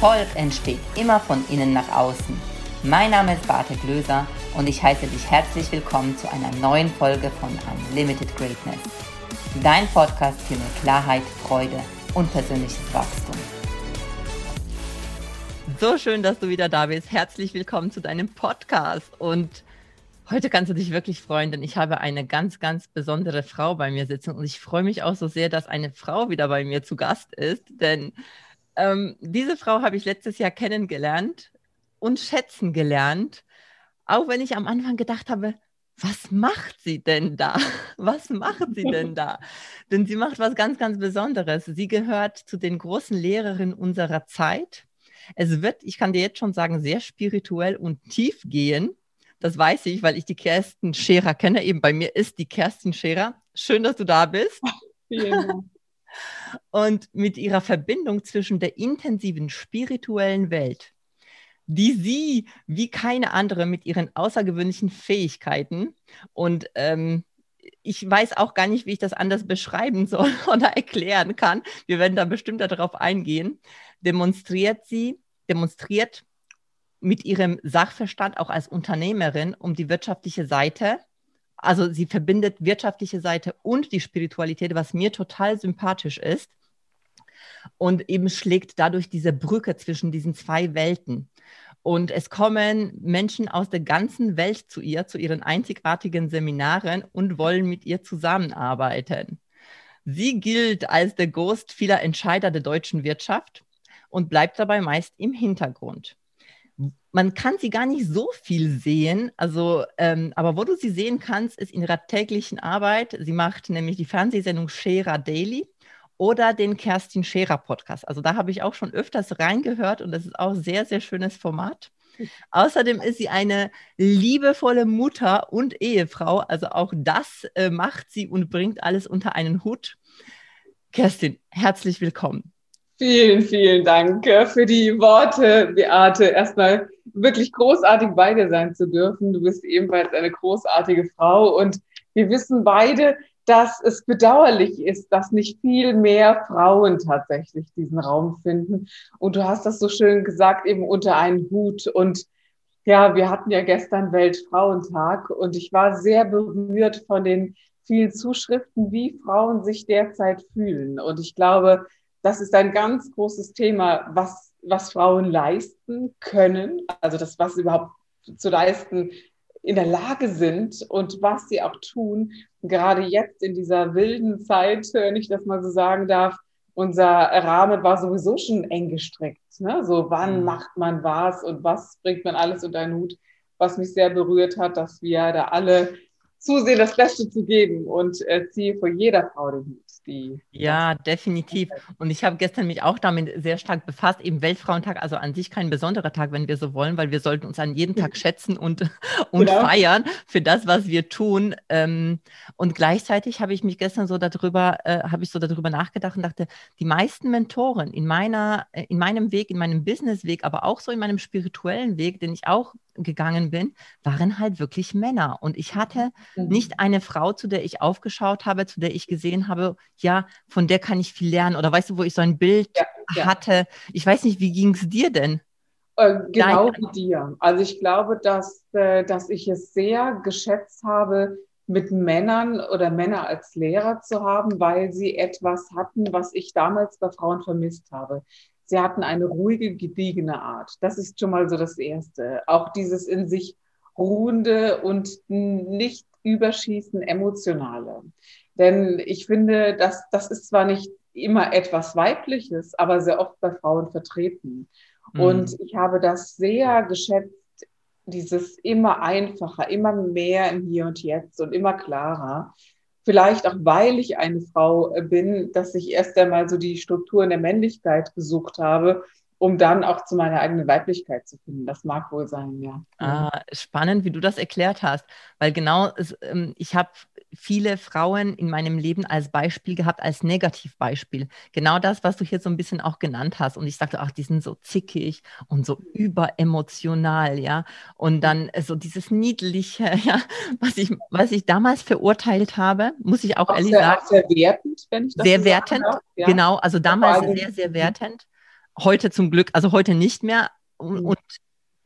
Erfolg entsteht immer von innen nach außen. Mein Name ist Barte Glöser und ich heiße dich herzlich willkommen zu einer neuen Folge von Unlimited Greatness. Dein Podcast für mehr Klarheit, Freude und persönliches Wachstum. So schön, dass du wieder da bist. Herzlich willkommen zu deinem Podcast. Und heute kannst du dich wirklich freuen, denn ich habe eine ganz, ganz besondere Frau bei mir sitzen. Und ich freue mich auch so sehr, dass eine Frau wieder bei mir zu Gast ist, denn ähm, diese Frau habe ich letztes Jahr kennengelernt und schätzen gelernt, auch wenn ich am Anfang gedacht habe, was macht sie denn da? Was macht sie denn da? denn sie macht was ganz, ganz Besonderes. Sie gehört zu den großen Lehrerinnen unserer Zeit. Es wird, ich kann dir jetzt schon sagen, sehr spirituell und tief gehen. Das weiß ich, weil ich die Kerstin Scherer kenne. Eben bei mir ist die Kerstin Scherer. Schön, dass du da bist. Vielen Dank. Und mit ihrer Verbindung zwischen der intensiven spirituellen Welt, die sie wie keine andere mit ihren außergewöhnlichen Fähigkeiten und ähm, ich weiß auch gar nicht, wie ich das anders beschreiben soll oder erklären kann. Wir werden da bestimmt darauf eingehen. Demonstriert sie, demonstriert mit ihrem Sachverstand auch als Unternehmerin um die wirtschaftliche Seite also sie verbindet wirtschaftliche Seite und die Spiritualität, was mir total sympathisch ist. Und eben schlägt dadurch diese Brücke zwischen diesen zwei Welten. Und es kommen Menschen aus der ganzen Welt zu ihr, zu ihren einzigartigen Seminaren und wollen mit ihr zusammenarbeiten. Sie gilt als der Ghost vieler Entscheider der deutschen Wirtschaft und bleibt dabei meist im Hintergrund man kann sie gar nicht so viel sehen. Also, ähm, aber wo du sie sehen kannst, ist in ihrer täglichen Arbeit. Sie macht nämlich die Fernsehsendung Scherer Daily oder den Kerstin Scherer Podcast. Also da habe ich auch schon öfters reingehört und das ist auch ein sehr, sehr schönes Format. Außerdem ist sie eine liebevolle Mutter und Ehefrau. Also auch das äh, macht sie und bringt alles unter einen Hut. Kerstin, herzlich willkommen. Vielen, vielen Dank äh, für die Worte, Beate. Erstmal wirklich großartig bei dir sein zu dürfen. Du bist ebenfalls eine großartige Frau und wir wissen beide, dass es bedauerlich ist, dass nicht viel mehr Frauen tatsächlich diesen Raum finden. Und du hast das so schön gesagt, eben unter einen Hut. Und ja, wir hatten ja gestern Weltfrauentag und ich war sehr berührt von den vielen Zuschriften, wie Frauen sich derzeit fühlen. Und ich glaube, das ist ein ganz großes Thema, was, was Frauen leisten können, also das, was sie überhaupt zu leisten in der Lage sind und was sie auch tun. Gerade jetzt in dieser wilden Zeit, wenn ich das mal so sagen darf, unser Rahmen war sowieso schon eng gestrickt. Ne? So, wann mhm. macht man was und was bringt man alles unter den Hut? Was mich sehr berührt hat, dass wir da alle zusehen, das Beste zu geben und äh, ziehe vor jeder Frau den Hut die. Ja, definitiv. Und ich habe gestern mich auch damit sehr stark befasst. Eben Weltfrauentag, also an sich kein besonderer Tag, wenn wir so wollen, weil wir sollten uns an jedem Tag schätzen und, und genau. feiern für das, was wir tun. Ähm, und gleichzeitig habe ich mich gestern so darüber, äh, habe ich so darüber nachgedacht und dachte, die meisten Mentoren in meiner, äh, in meinem Weg, in meinem Businessweg, aber auch so in meinem spirituellen Weg, den ich auch gegangen bin, waren halt wirklich Männer. Und ich hatte mhm. nicht eine Frau, zu der ich aufgeschaut habe, zu der ich gesehen habe, ja, von der kann ich viel lernen. Oder weißt du, wo ich so ein Bild ja, ja. hatte. Ich weiß nicht, wie ging es dir denn? Äh, genau Dein, wie dir. Also ich glaube, dass, äh, dass ich es sehr geschätzt habe, mit Männern oder Männer als Lehrer zu haben, weil sie etwas hatten, was ich damals bei Frauen vermisst habe. Sie hatten eine ruhige, gediegene Art. Das ist schon mal so das Erste. Auch dieses in sich ruhende und nicht überschießen emotionale. Denn ich finde, dass das ist zwar nicht immer etwas Weibliches, aber sehr oft bei Frauen vertreten. Mhm. Und ich habe das sehr geschätzt, dieses immer einfacher, immer mehr im Hier und Jetzt und immer klarer vielleicht auch weil ich eine Frau bin, dass ich erst einmal so die Strukturen der Männlichkeit gesucht habe, um dann auch zu meiner eigenen Weiblichkeit zu finden. Das mag wohl sein, ja. Ah, spannend, wie du das erklärt hast, weil genau, ähm, ich habe viele Frauen in meinem Leben als Beispiel gehabt, als Negativbeispiel. Genau das, was du hier so ein bisschen auch genannt hast. Und ich sagte, ach, die sind so zickig und so überemotional, ja. Und dann so dieses Niedliche, ja, was ich, was ich damals verurteilt habe, muss ich auch, auch ehrlich sehr, sagen. Sehr wertend, wenn ich das Sehr wertend, ja. genau. Also damals sehr, sehr wertend. heute zum Glück, also heute nicht mehr. Mhm. und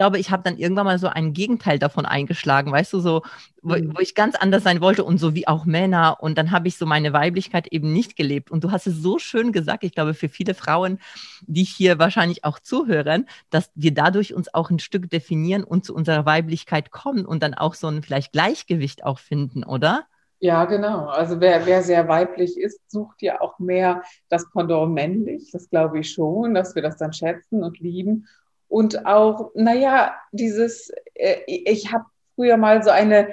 glaube, ich habe dann irgendwann mal so ein Gegenteil davon eingeschlagen, weißt du, so, wo, mhm. wo, ich ganz anders sein wollte und so wie auch Männer. Und dann habe ich so meine Weiblichkeit eben nicht gelebt. Und du hast es so schön gesagt, ich glaube, für viele Frauen, die hier wahrscheinlich auch zuhören, dass wir dadurch uns auch ein Stück definieren und zu unserer Weiblichkeit kommen und dann auch so ein vielleicht Gleichgewicht auch finden, oder? Ja, genau. Also wer, wer sehr weiblich ist, sucht ja auch mehr das Pendant männlich. Das glaube ich schon, dass wir das dann schätzen und lieben. Und auch, naja, dieses, äh, ich habe früher mal so eine,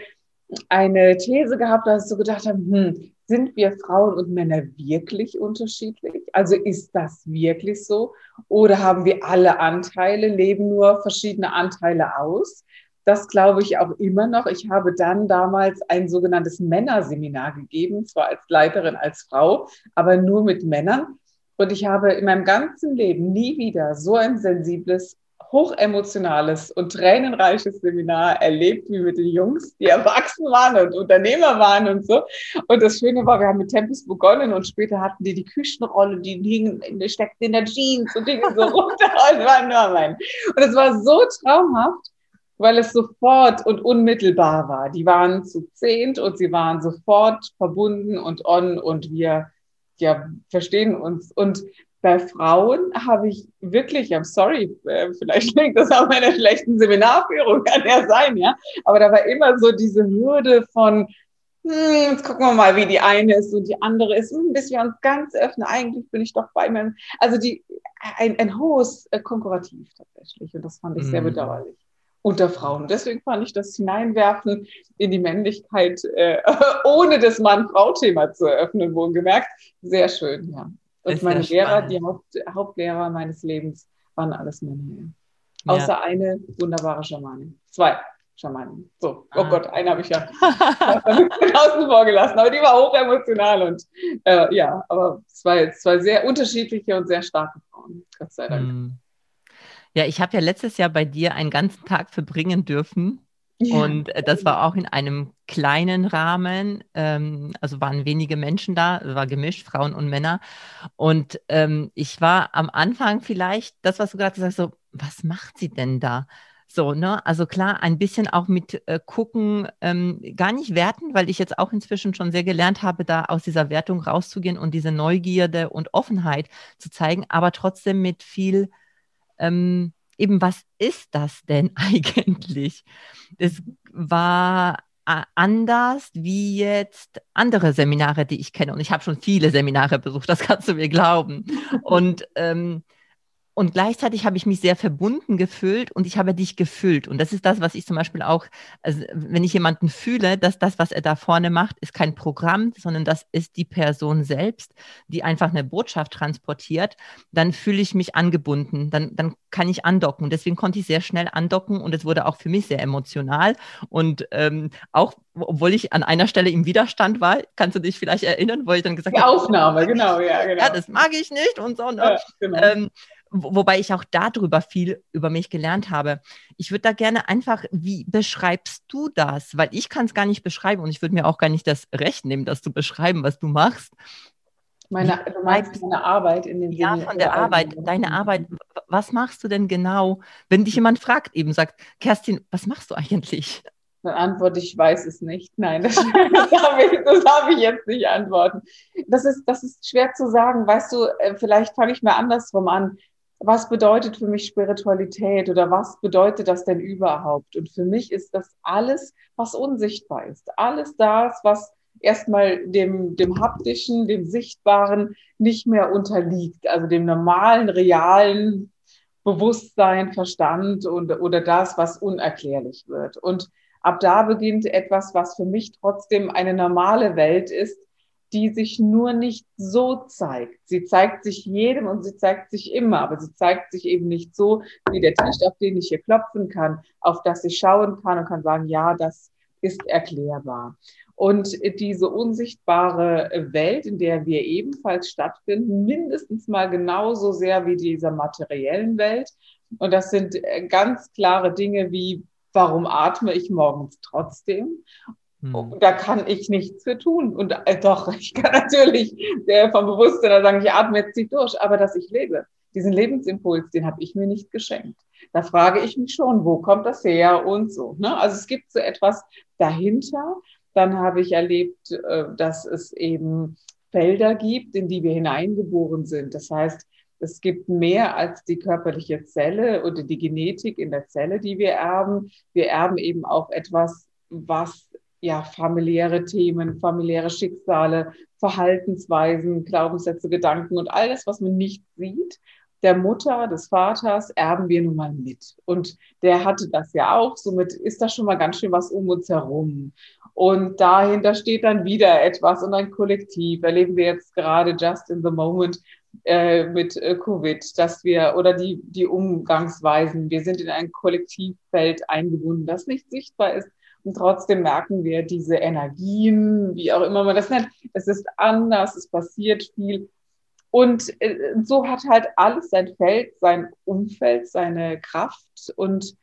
eine These gehabt, dass ich so gedacht habe, hm, sind wir Frauen und Männer wirklich unterschiedlich? Also ist das wirklich so? Oder haben wir alle Anteile, leben nur verschiedene Anteile aus? Das glaube ich auch immer noch. Ich habe dann damals ein sogenanntes Männerseminar gegeben, zwar als Leiterin, als Frau, aber nur mit Männern. Und ich habe in meinem ganzen Leben nie wieder so ein sensibles hochemotionales und tränenreiches Seminar erlebt, wie mit den Jungs, die erwachsen waren und Unternehmer waren und so. Und das Schöne war, wir haben mit Tempus begonnen und später hatten die die Küchenrolle, die hingen, die steckten in der Jeans und Dinge so runter und war nur mein. Und es war so traumhaft, weil es sofort und unmittelbar war. Die waren zu zehnt und sie waren sofort verbunden und on und wir ja, verstehen uns. Und bei Frauen habe ich wirklich, I'm sorry, äh, vielleicht liegt das auch meiner schlechten Seminarführung, kann ja sein, ja. Aber da war immer so diese Hürde von, hm, jetzt gucken wir mal, wie die eine ist und die andere ist, hm, bis wir uns ganz öffnen, eigentlich bin ich doch bei mir. Also die, ein, ein hohes äh, Konkurrativ tatsächlich. Und das fand ich sehr mhm. bedauerlich unter Frauen. Deswegen fand ich das Hineinwerfen in die Männlichkeit, äh, ohne das Mann-Frau-Thema zu eröffnen, wohlgemerkt, sehr schön, ja. Und meine Lehrer, die Haupt, Hauptlehrer meines Lebens, waren alles Männer. Ja. Außer eine wunderbare Schamane. Zwei Schamanen. So, oh ah. oh Gott, eine habe ich ja außen vor gelassen, aber die war hoch emotional und äh, ja, aber zwei, zwei sehr unterschiedliche und sehr starke Frauen, Gott sei Dank. Hm. Ja, ich habe ja letztes Jahr bei dir einen ganzen Tag verbringen dürfen und äh, das war auch in einem kleinen Rahmen, ähm, also waren wenige Menschen da, war gemischt, Frauen und Männer. Und ähm, ich war am Anfang vielleicht, das, was du gerade gesagt hast, so, was macht sie denn da? So, ne? Also klar, ein bisschen auch mit äh, gucken, ähm, gar nicht werten, weil ich jetzt auch inzwischen schon sehr gelernt habe, da aus dieser Wertung rauszugehen und diese Neugierde und Offenheit zu zeigen, aber trotzdem mit viel ähm, eben, was ist das denn eigentlich? Es war äh, anders wie jetzt andere Seminare, die ich kenne. Und ich habe schon viele Seminare besucht, das kannst du mir glauben. Und ähm, und gleichzeitig habe ich mich sehr verbunden gefühlt und ich habe dich gefühlt. Und das ist das, was ich zum Beispiel auch, also wenn ich jemanden fühle, dass das, was er da vorne macht, ist kein Programm, sondern das ist die Person selbst, die einfach eine Botschaft transportiert, dann fühle ich mich angebunden, dann, dann kann ich andocken. Und deswegen konnte ich sehr schnell andocken und es wurde auch für mich sehr emotional. Und ähm, auch, obwohl ich an einer Stelle im Widerstand war, kannst du dich vielleicht erinnern, wo ich dann gesagt habe, Aufnahme, genau, ja, genau. Ja, das mag ich nicht und so. Ne? Ja, genau. ähm, wobei ich auch darüber viel über mich gelernt habe. Ich würde da gerne einfach, wie beschreibst du das? Weil ich kann es gar nicht beschreiben und ich würde mir auch gar nicht das Recht nehmen, das zu beschreiben, was du machst. Meine, du meinst meine Arbeit in dem Ja, von der Arbeit, deine Arbeit. Was machst du denn genau, wenn dich jemand fragt, eben sagt, Kerstin, was machst du eigentlich? Dann antworte ich, ich weiß es nicht. Nein, das, das darf, ich, das darf ich jetzt nicht antworten. Das ist, das ist schwer zu sagen. Weißt du, äh, vielleicht fange ich mal andersrum an was bedeutet für mich Spiritualität oder was bedeutet das denn überhaupt? Und für mich ist das alles, was unsichtbar ist. Alles das, was erstmal dem, dem haptischen, dem sichtbaren nicht mehr unterliegt, also dem normalen, realen Bewusstsein, Verstand und, oder das, was unerklärlich wird. Und ab da beginnt etwas, was für mich trotzdem eine normale Welt ist, die sich nur nicht so zeigt. Sie zeigt sich jedem und sie zeigt sich immer, aber sie zeigt sich eben nicht so wie der Tisch, auf den ich hier klopfen kann, auf das ich schauen kann und kann sagen, ja, das ist erklärbar. Und diese unsichtbare Welt, in der wir ebenfalls stattfinden, mindestens mal genauso sehr wie dieser materiellen Welt. Und das sind ganz klare Dinge wie, warum atme ich morgens trotzdem? Hm. Da kann ich nichts für tun. Und äh, doch, ich kann natürlich äh, vom Bewusstsein sagen, ich atme jetzt nicht durch, aber dass ich lebe, diesen Lebensimpuls, den habe ich mir nicht geschenkt. Da frage ich mich schon, wo kommt das her und so. Ne? Also es gibt so etwas dahinter. Dann habe ich erlebt, äh, dass es eben Felder gibt, in die wir hineingeboren sind. Das heißt, es gibt mehr als die körperliche Zelle oder die Genetik in der Zelle, die wir erben. Wir erben eben auch etwas, was ja familiäre Themen, familiäre Schicksale, Verhaltensweisen, Glaubenssätze, Gedanken und alles, was man nicht sieht, der Mutter, des Vaters erben wir nun mal mit. Und der hatte das ja auch. Somit ist da schon mal ganz schön was um uns herum. Und dahinter steht dann wieder etwas und ein Kollektiv. Erleben wir jetzt gerade just in the moment äh, mit äh, Covid, dass wir oder die, die Umgangsweisen, wir sind in ein Kollektivfeld eingebunden, das nicht sichtbar ist. Und trotzdem merken wir diese Energien, wie auch immer man das nennt. Es ist anders, es passiert viel. Und äh, so hat halt alles sein Feld, sein Umfeld, seine Kraft. Und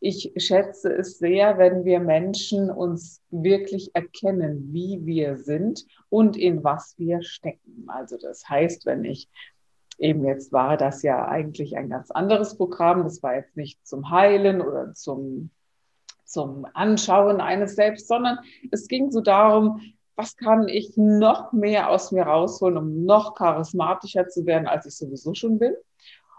ich schätze es sehr, wenn wir Menschen uns wirklich erkennen, wie wir sind und in was wir stecken. Also das heißt, wenn ich eben jetzt war das ja eigentlich ein ganz anderes Programm. Das war jetzt nicht zum Heilen oder zum, zum Anschauen eines Selbst, sondern es ging so darum, was kann ich noch mehr aus mir rausholen, um noch charismatischer zu werden, als ich sowieso schon bin.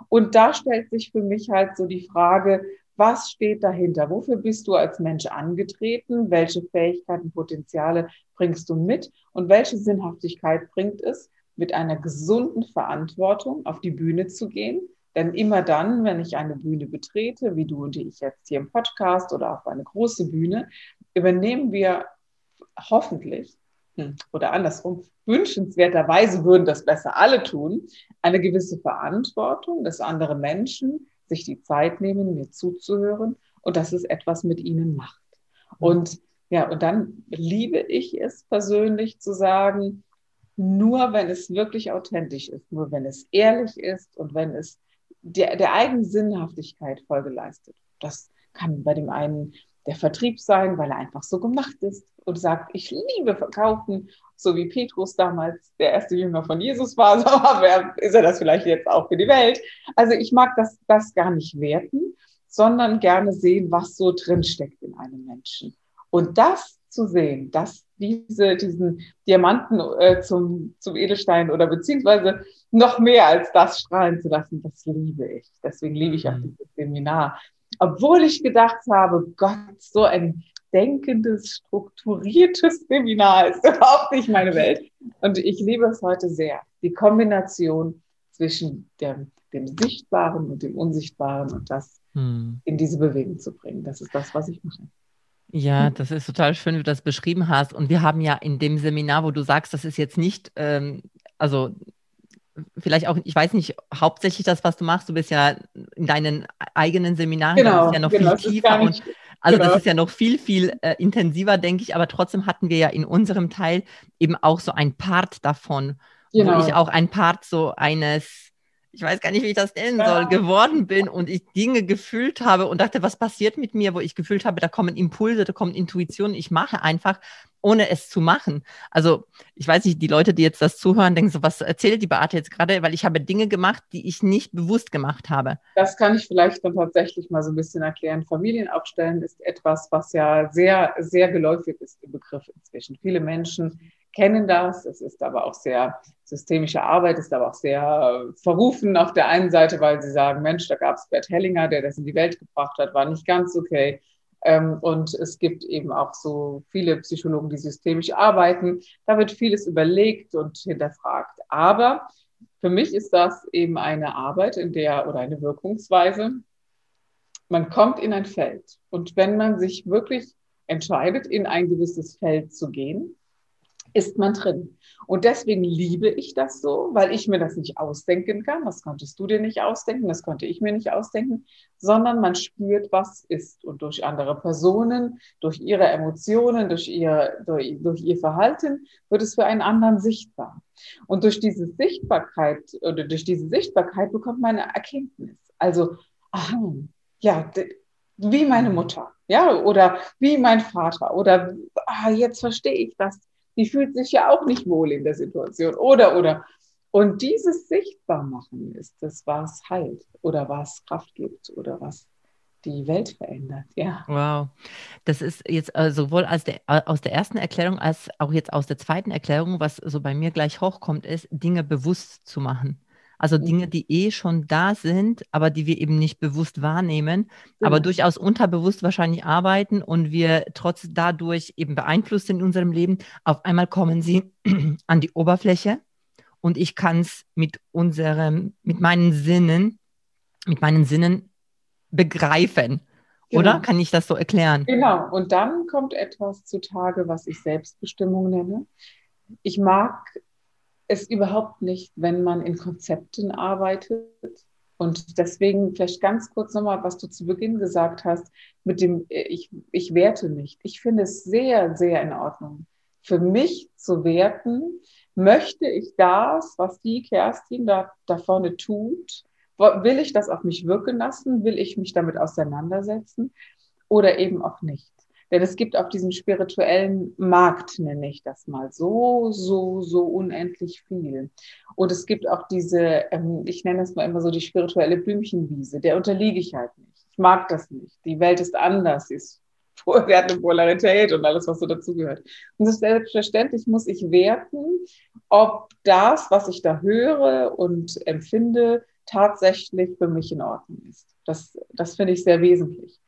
Und da stellt sich für mich halt so die Frage, was steht dahinter? Wofür bist du als Mensch angetreten? Welche Fähigkeiten, Potenziale bringst du mit? Und welche Sinnhaftigkeit bringt es, mit einer gesunden Verantwortung auf die Bühne zu gehen? Denn immer dann, wenn ich eine Bühne betrete, wie du und ich jetzt hier im Podcast oder auf eine große Bühne, übernehmen wir hoffentlich hm, oder andersrum, wünschenswerterweise würden das besser alle tun, eine gewisse Verantwortung, dass andere Menschen sich die Zeit nehmen, mir zuzuhören und dass es etwas mit ihnen macht. Mhm. Und ja, und dann liebe ich es persönlich zu sagen, nur wenn es wirklich authentisch ist, nur wenn es ehrlich ist und wenn es der, der eigenen Sinnhaftigkeit Folge leistet. Das kann bei dem einen der Vertrieb sein, weil er einfach so gemacht ist und sagt, ich liebe Verkaufen, so wie Petrus damals der erste Jünger von Jesus war, so aber ist er das vielleicht jetzt auch für die Welt. Also ich mag das, das gar nicht werten, sondern gerne sehen, was so drinsteckt in einem Menschen. Und das zu sehen, dass diese, diesen Diamanten äh, zum, zum Edelstein oder beziehungsweise noch mehr als das strahlen zu lassen, das liebe ich. Deswegen liebe ich auch mhm. dieses Seminar, obwohl ich gedacht habe, Gott, so ein denkendes, strukturiertes Seminar ist überhaupt nicht meine Welt. Und ich liebe es heute sehr. Die Kombination zwischen dem, dem Sichtbaren und dem Unsichtbaren und das hm. in diese Bewegung zu bringen. Das ist das, was ich mache. Ja, das ist total schön, wie du das beschrieben hast. Und wir haben ja in dem Seminar, wo du sagst, das ist jetzt nicht, ähm, also vielleicht auch, ich weiß nicht, hauptsächlich das, was du machst, du bist ja in deinen eigenen Seminaren, genau, das ist ja noch genau, viel tiefer und also genau. das ist ja noch viel, viel äh, intensiver, denke ich, aber trotzdem hatten wir ja in unserem Teil eben auch so ein Part davon, genau. wo ich auch ein Part so eines ich weiß gar nicht, wie ich das nennen soll, geworden bin und ich Dinge gefühlt habe und dachte, was passiert mit mir, wo ich gefühlt habe, da kommen Impulse, da kommt Intuition, ich mache einfach, ohne es zu machen. Also ich weiß nicht, die Leute, die jetzt das zuhören, denken so, was erzählt die Beate jetzt gerade, weil ich habe Dinge gemacht, die ich nicht bewusst gemacht habe. Das kann ich vielleicht dann tatsächlich mal so ein bisschen erklären. Familienaufstellen ist etwas, was ja sehr, sehr geläufig ist im Begriff inzwischen. Viele Menschen kennen das. Es ist aber auch sehr systemische Arbeit, ist aber auch sehr äh, verrufen auf der einen Seite, weil sie sagen, Mensch, da gab es Bert Hellinger, der das in die Welt gebracht hat, war nicht ganz okay. Ähm, und es gibt eben auch so viele Psychologen, die systemisch arbeiten. Da wird vieles überlegt und hinterfragt. Aber für mich ist das eben eine Arbeit, in der oder eine Wirkungsweise. Man kommt in ein Feld. Und wenn man sich wirklich entscheidet, in ein gewisses Feld zu gehen, ist man drin. Und deswegen liebe ich das so, weil ich mir das nicht ausdenken kann. Das konntest du dir nicht ausdenken, das konnte ich mir nicht ausdenken, sondern man spürt, was ist. Und durch andere Personen, durch ihre Emotionen, durch ihr, durch, durch ihr Verhalten wird es für einen anderen sichtbar. Und durch diese Sichtbarkeit oder durch diese Sichtbarkeit bekommt man eine Erkenntnis. Also, aha, ja, wie meine Mutter, ja, oder wie mein Vater, oder ah, jetzt verstehe ich das die fühlt sich ja auch nicht wohl in der Situation. Oder, oder, Und dieses Sichtbarmachen ist das, was heilt oder was Kraft gibt oder was die Welt verändert. Ja. Wow. Das ist jetzt äh, sowohl aus der, äh, aus der ersten Erklärung als auch jetzt aus der zweiten Erklärung, was so bei mir gleich hochkommt, ist, Dinge bewusst zu machen. Also mhm. Dinge, die eh schon da sind, aber die wir eben nicht bewusst wahrnehmen, genau. aber durchaus unterbewusst wahrscheinlich arbeiten und wir trotz dadurch eben beeinflusst sind in unserem Leben. Auf einmal kommen sie an die Oberfläche und ich kann es mit unserem, mit meinen Sinnen, mit meinen Sinnen begreifen. Genau. Oder kann ich das so erklären? Genau. Und dann kommt etwas zutage, was ich Selbstbestimmung nenne. Ich mag es überhaupt nicht, wenn man in Konzepten arbeitet. Und deswegen vielleicht ganz kurz nochmal, was du zu Beginn gesagt hast, mit dem ich, ich werte nicht. Ich finde es sehr, sehr in Ordnung, für mich zu werten, möchte ich das, was die Kerstin da, da vorne tut, Will ich das auf mich wirken lassen? Will ich mich damit auseinandersetzen? Oder eben auch nicht? Denn es gibt auf diesem spirituellen Markt, nenne ich das mal, so, so, so unendlich viel. Und es gibt auch diese, ähm, ich nenne es mal immer so die spirituelle Blümchenwiese, der unterliege ich halt nicht. Ich mag das nicht. Die Welt ist anders, sie ist vorwärts Polarität und alles, was so dazugehört. Und selbstverständlich muss ich werten, ob das, was ich da höre und empfinde, tatsächlich für mich in Ordnung ist. Das, das finde ich sehr wesentlich.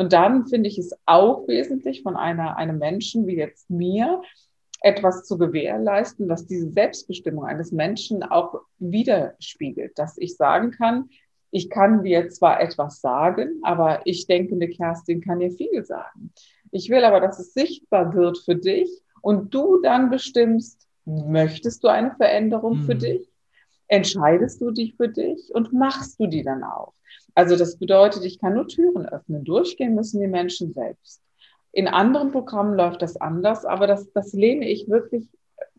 Und dann finde ich es auch wesentlich von einer, einem Menschen wie jetzt mir, etwas zu gewährleisten, was diese Selbstbestimmung eines Menschen auch widerspiegelt, dass ich sagen kann, ich kann dir zwar etwas sagen, aber ich denke, eine Kerstin kann dir viel sagen. Ich will aber, dass es sichtbar wird für dich und du dann bestimmst, möchtest du eine Veränderung mhm. für dich entscheidest du dich für dich und machst du die dann auch. Also das bedeutet, ich kann nur Türen öffnen. Durchgehen müssen die Menschen selbst. In anderen Programmen läuft das anders, aber das, das lehne ich wirklich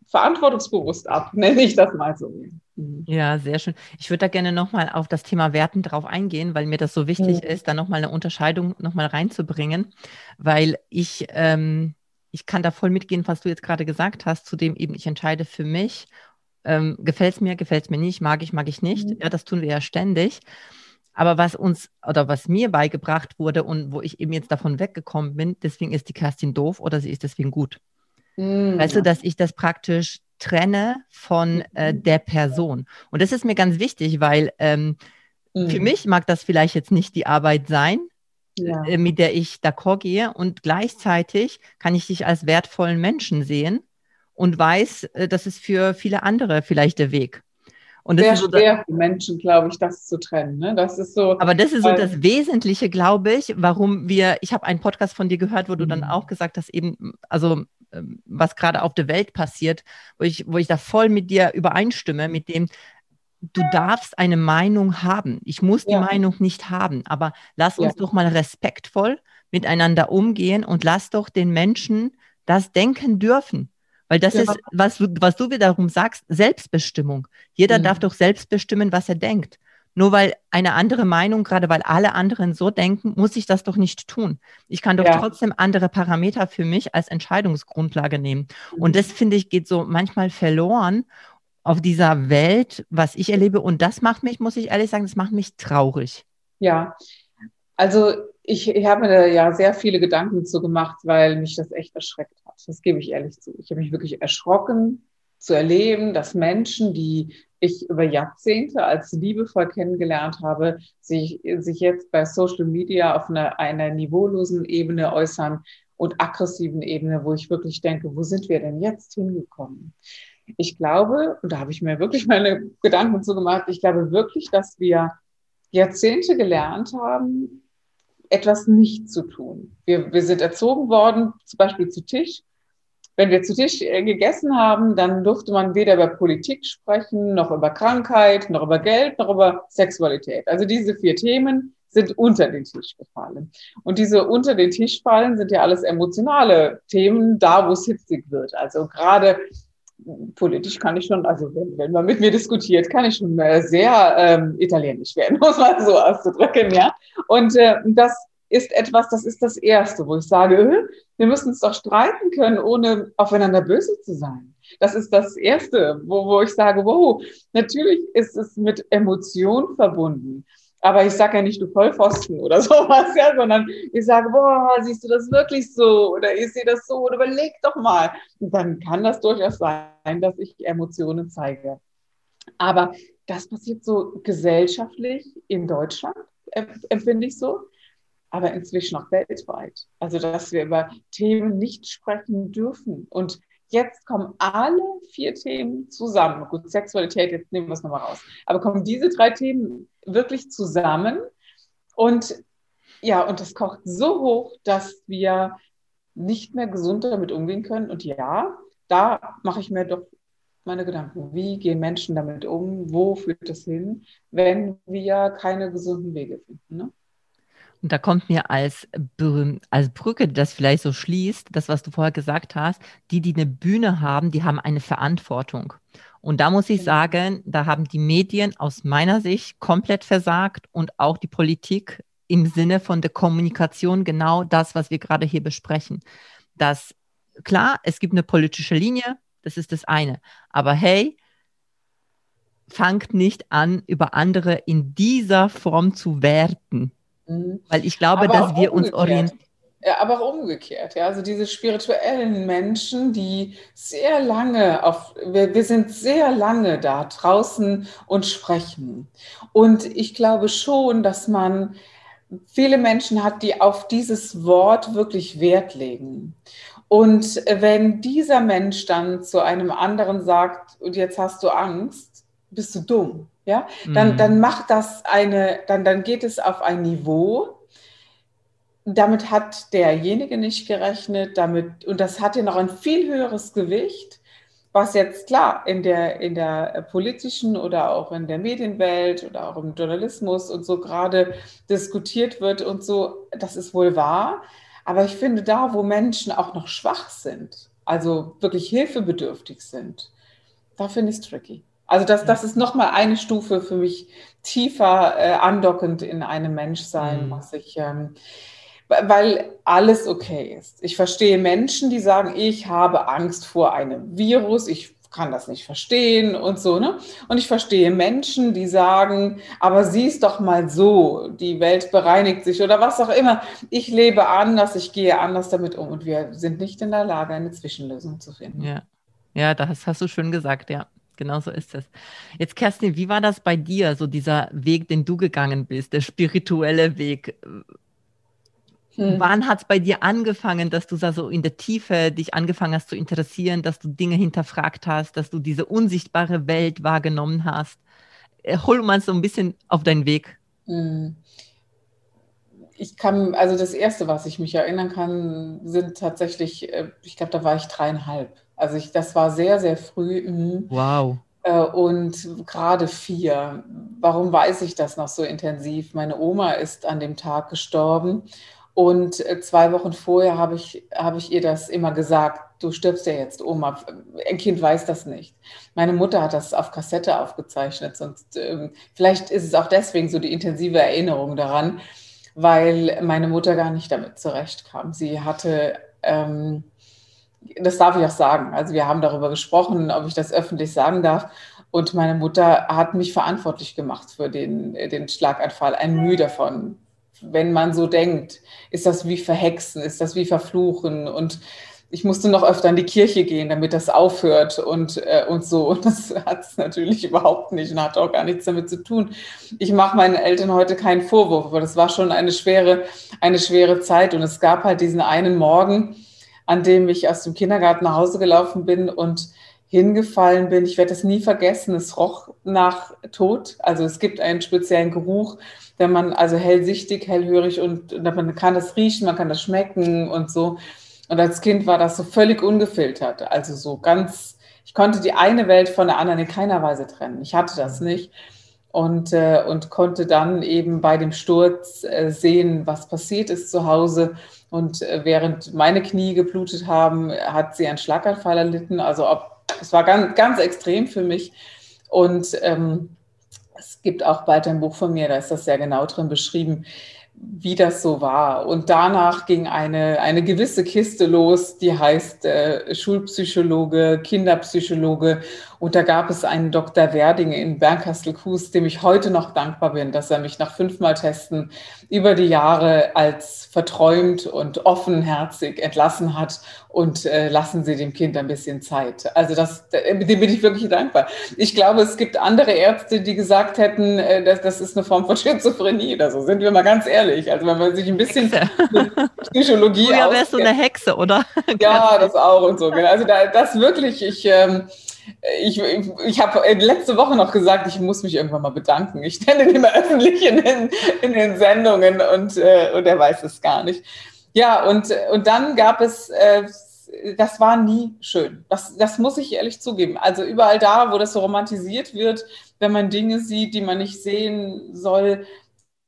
verantwortungsbewusst ab, nenne ich das mal so. Mhm. Ja, sehr schön. Ich würde da gerne nochmal auf das Thema Werten drauf eingehen, weil mir das so wichtig mhm. ist, da nochmal eine Unterscheidung nochmal reinzubringen, weil ich, ähm, ich kann da voll mitgehen, was du jetzt gerade gesagt hast, zu dem eben ich entscheide für mich ähm, gefällt es mir, gefällt es mir nicht, mag ich, mag ich nicht. Mhm. Ja, das tun wir ja ständig. Aber was uns oder was mir beigebracht wurde und wo ich eben jetzt davon weggekommen bin, deswegen ist die Kerstin doof oder sie ist deswegen gut. Mhm. Weißt du, dass ich das praktisch trenne von äh, mhm. der Person. Und das ist mir ganz wichtig, weil ähm, mhm. für mich mag das vielleicht jetzt nicht die Arbeit sein, ja. äh, mit der ich d'accord gehe. Und gleichzeitig kann ich dich als wertvollen Menschen sehen und weiß, äh, das ist für viele andere vielleicht der Weg. Und das Sehr ist so schwer für Menschen, glaube ich, das zu trennen. Ne? Das ist so. Aber das ist so das Wesentliche, glaube ich, warum wir. Ich habe einen Podcast von dir gehört, wo du mhm. dann auch gesagt hast, eben, also ähm, was gerade auf der Welt passiert, wo ich, wo ich da voll mit dir übereinstimme, mit dem, du darfst eine Meinung haben. Ich muss die ja. Meinung nicht haben, aber lass uns ja. doch mal respektvoll miteinander umgehen und lass doch den Menschen das denken dürfen. Weil das ja. ist, was, was du wiederum sagst, Selbstbestimmung. Jeder mhm. darf doch selbst bestimmen, was er denkt. Nur weil eine andere Meinung, gerade weil alle anderen so denken, muss ich das doch nicht tun. Ich kann doch ja. trotzdem andere Parameter für mich als Entscheidungsgrundlage nehmen. Mhm. Und das finde ich geht so manchmal verloren auf dieser Welt, was ich erlebe. Und das macht mich, muss ich ehrlich sagen, das macht mich traurig. Ja, also ich, habe mir da ja sehr viele Gedanken zu gemacht, weil mich das echt erschreckt das gebe ich ehrlich zu. Ich habe mich wirklich erschrocken zu erleben, dass Menschen, die ich über Jahrzehnte als liebevoll kennengelernt habe, sich, sich jetzt bei Social Media auf einer, einer niveaulosen Ebene äußern und aggressiven Ebene, wo ich wirklich denke, wo sind wir denn jetzt hingekommen? Ich glaube, und da habe ich mir wirklich meine Gedanken zu gemacht, ich glaube wirklich, dass wir Jahrzehnte gelernt haben, etwas nicht zu tun. Wir, wir sind erzogen worden, zum Beispiel zu Tisch, wenn wir zu Tisch äh, gegessen haben, dann durfte man weder über Politik sprechen, noch über Krankheit, noch über Geld, noch über Sexualität. Also diese vier Themen sind unter den Tisch gefallen. Und diese unter den Tisch fallen sind ja alles emotionale Themen, da wo es hitzig wird. Also gerade politisch kann ich schon, also wenn, wenn man mit mir diskutiert, kann ich schon äh, sehr ähm, italienisch werden, muss man so auszudrücken, ja. Und äh, das ist etwas, das ist das Erste, wo ich sage, äh, wir müssen uns doch streiten können, ohne aufeinander böse zu sein. Das ist das Erste, wo, wo ich sage, wow, natürlich ist es mit Emotionen verbunden. Aber ich sage ja nicht, du Vollpfosten oder sowas, ja, sondern ich sage, boah, siehst du das wirklich so? Oder ich sehe das so? Oder überleg doch mal. Und dann kann das durchaus sein, dass ich Emotionen zeige. Aber das passiert so gesellschaftlich in Deutschland, empfinde ich so, aber inzwischen auch weltweit. Also, dass wir über Themen nicht sprechen dürfen. Und jetzt kommen alle vier Themen zusammen. Gut, Sexualität, jetzt nehmen wir es nochmal raus. Aber kommen diese drei Themen wirklich zusammen und ja, und das kocht so hoch, dass wir nicht mehr gesund damit umgehen können. Und ja, da mache ich mir doch meine Gedanken. Wie gehen Menschen damit um? Wo führt das hin, wenn wir keine gesunden Wege finden? Ne? Und da kommt mir als, als Brücke, die das vielleicht so schließt, das, was du vorher gesagt hast, die, die eine Bühne haben, die haben eine Verantwortung. Und da muss ich genau. sagen, da haben die Medien aus meiner Sicht komplett versagt und auch die Politik im Sinne von der Kommunikation genau das, was wir gerade hier besprechen. Das klar, es gibt eine politische Linie, das ist das eine. Aber hey, fangt nicht an, über andere in dieser Form zu werten. Mhm. Weil ich glaube, aber dass wir uns orientieren. Ja, aber auch umgekehrt. Ja, also diese spirituellen Menschen, die sehr lange auf, wir, wir sind sehr lange da draußen und sprechen. Und ich glaube schon, dass man viele Menschen hat, die auf dieses Wort wirklich Wert legen. Und wenn dieser Mensch dann zu einem anderen sagt, und jetzt hast du Angst, bist du dumm. Ja, dann, mhm. dann macht das eine, dann, dann geht es auf ein Niveau, damit hat derjenige nicht gerechnet, damit, und das hat ja noch ein viel höheres Gewicht, was jetzt klar in der, in der politischen oder auch in der Medienwelt oder auch im Journalismus und so gerade diskutiert wird und so, das ist wohl wahr. Aber ich finde, da, wo Menschen auch noch schwach sind, also wirklich hilfebedürftig sind, da finde ich es tricky. Also das, das ist nochmal eine Stufe für mich tiefer äh, andockend in einem Menschsein, mhm. was ich, ähm, weil alles okay ist. Ich verstehe Menschen, die sagen, ich habe Angst vor einem Virus, ich kann das nicht verstehen und so, ne? Und ich verstehe Menschen, die sagen, aber sieh's doch mal so, die Welt bereinigt sich oder was auch immer. Ich lebe anders, ich gehe anders damit um und wir sind nicht in der Lage, eine Zwischenlösung zu finden. Ja, ja das hast du schön gesagt, ja genau so ist es. Jetzt, Kerstin, wie war das bei dir, so dieser Weg, den du gegangen bist, der spirituelle Weg? Hm. Wann hat es bei dir angefangen, dass du da so in der Tiefe dich angefangen hast zu interessieren, dass du Dinge hinterfragt hast, dass du diese unsichtbare Welt wahrgenommen hast? Äh, hol mal so ein bisschen auf deinen Weg. Hm. Ich kann, also das Erste, was ich mich erinnern kann, sind tatsächlich, äh, ich glaube, da war ich dreieinhalb. Also ich, das war sehr, sehr früh. Mhm. Wow. Äh, und gerade vier. Warum weiß ich das noch so intensiv? Meine Oma ist an dem Tag gestorben und äh, zwei Wochen vorher habe ich, habe ich ihr das immer gesagt, du stirbst ja jetzt, Oma. Ein Kind weiß das nicht. Meine Mutter hat das auf Kassette aufgezeichnet. Sonst, ähm, vielleicht ist es auch deswegen so die intensive Erinnerung daran, weil meine Mutter gar nicht damit zurechtkam. Sie hatte ähm, das darf ich auch sagen. Also wir haben darüber gesprochen, ob ich das öffentlich sagen darf. Und meine Mutter hat mich verantwortlich gemacht für den, den Schlaganfall. Ein Mühe davon. Wenn man so denkt, ist das wie verhexen, ist das wie verfluchen. Und ich musste noch öfter in die Kirche gehen, damit das aufhört und, äh, und so. Und das hat es natürlich überhaupt nicht und hat auch gar nichts damit zu tun. Ich mache meinen Eltern heute keinen Vorwurf, aber das war schon eine schwere, eine schwere Zeit. Und es gab halt diesen einen Morgen, an dem ich aus dem Kindergarten nach Hause gelaufen bin und hingefallen bin. Ich werde das nie vergessen. Es roch nach Tod. Also es gibt einen speziellen Geruch, wenn man also hellsichtig, hellhörig und, und man kann das riechen, man kann das schmecken und so. Und als Kind war das so völlig ungefiltert. Also so ganz, ich konnte die eine Welt von der anderen in keiner Weise trennen. Ich hatte das nicht. Und, äh, und konnte dann eben bei dem Sturz äh, sehen, was passiert ist zu Hause und äh, während meine Knie geblutet haben, hat sie einen Schlaganfall erlitten. Also ob, es war ganz, ganz extrem für mich. Und ähm, es gibt auch bald ein Buch von mir, da ist das sehr genau drin beschrieben, wie das so war. Und danach ging eine, eine gewisse Kiste los, die heißt äh, Schulpsychologe, Kinderpsychologe. Und da gab es einen Dr. Werding in Bernkastel-Kues, dem ich heute noch dankbar bin, dass er mich nach fünfmal Testen über die Jahre als verträumt und offenherzig entlassen hat und äh, lassen Sie dem Kind ein bisschen Zeit. Also das, dem bin ich wirklich dankbar. Ich glaube, es gibt andere Ärzte, die gesagt hätten, äh, das, das ist eine Form von Schizophrenie oder so. Sind wir mal ganz ehrlich. Also wenn man sich ein bisschen Psychologie Ja, wärst du eine Hexe, oder? ja, das auch und so. Genau. Also da, das wirklich, ich ähm, ich, ich, habe letzte Woche noch gesagt, ich muss mich irgendwann mal bedanken. Ich nenne ihn immer öffentlich in den, in den Sendungen und, äh, und er weiß es gar nicht. Ja, und, und dann gab es, äh, das war nie schön. Das, das muss ich ehrlich zugeben. Also überall da, wo das so romantisiert wird, wenn man Dinge sieht, die man nicht sehen soll,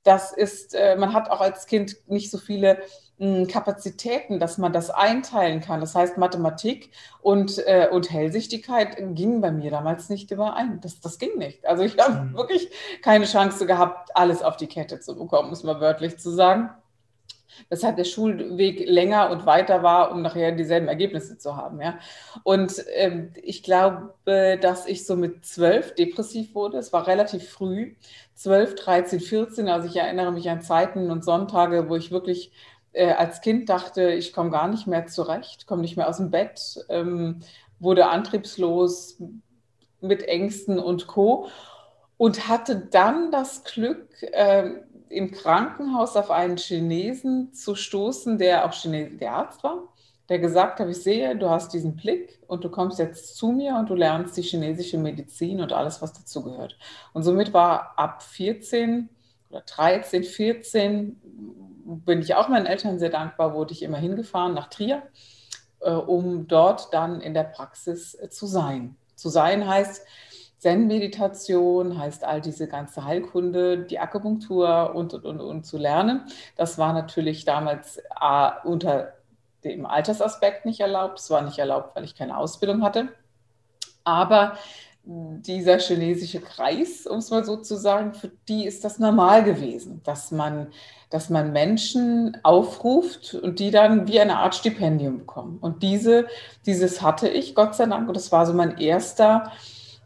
das ist, äh, man hat auch als Kind nicht so viele Kapazitäten, dass man das einteilen kann. Das heißt, Mathematik und, äh, und Hellsichtigkeit gingen bei mir damals nicht überein. Das, das ging nicht. Also ich habe mhm. wirklich keine Chance gehabt, alles auf die Kette zu bekommen, muss man wörtlich zu sagen. Weshalb der Schulweg länger und weiter war, um nachher dieselben Ergebnisse zu haben. Ja. Und ähm, ich glaube, dass ich so mit zwölf depressiv wurde. Es war relativ früh, zwölf, 13, 14. Also ich erinnere mich an Zeiten und Sonntage, wo ich wirklich äh, als Kind dachte, ich komme gar nicht mehr zurecht, komme nicht mehr aus dem Bett, ähm, wurde antriebslos mit Ängsten und Co. Und hatte dann das Glück, äh, im Krankenhaus auf einen Chinesen zu stoßen, der auch Chines der Arzt war, der gesagt hat, ich sehe, du hast diesen Blick und du kommst jetzt zu mir und du lernst die chinesische Medizin und alles, was dazugehört. Und somit war ab 14 oder 13, 14 bin ich auch meinen Eltern sehr dankbar, wurde ich immer hingefahren nach Trier, äh, um dort dann in der Praxis äh, zu sein. Zu sein heißt Zen-Meditation, heißt all diese ganze Heilkunde, die Akupunktur und, und, und, und zu lernen. Das war natürlich damals äh, unter dem Altersaspekt nicht erlaubt. Es war nicht erlaubt, weil ich keine Ausbildung hatte. Aber dieser chinesische Kreis, um es mal so zu sagen, für die ist das normal gewesen, dass man, dass man Menschen aufruft und die dann wie eine Art Stipendium bekommen. Und diese, dieses hatte ich, Gott sei Dank, und das war so mein erster,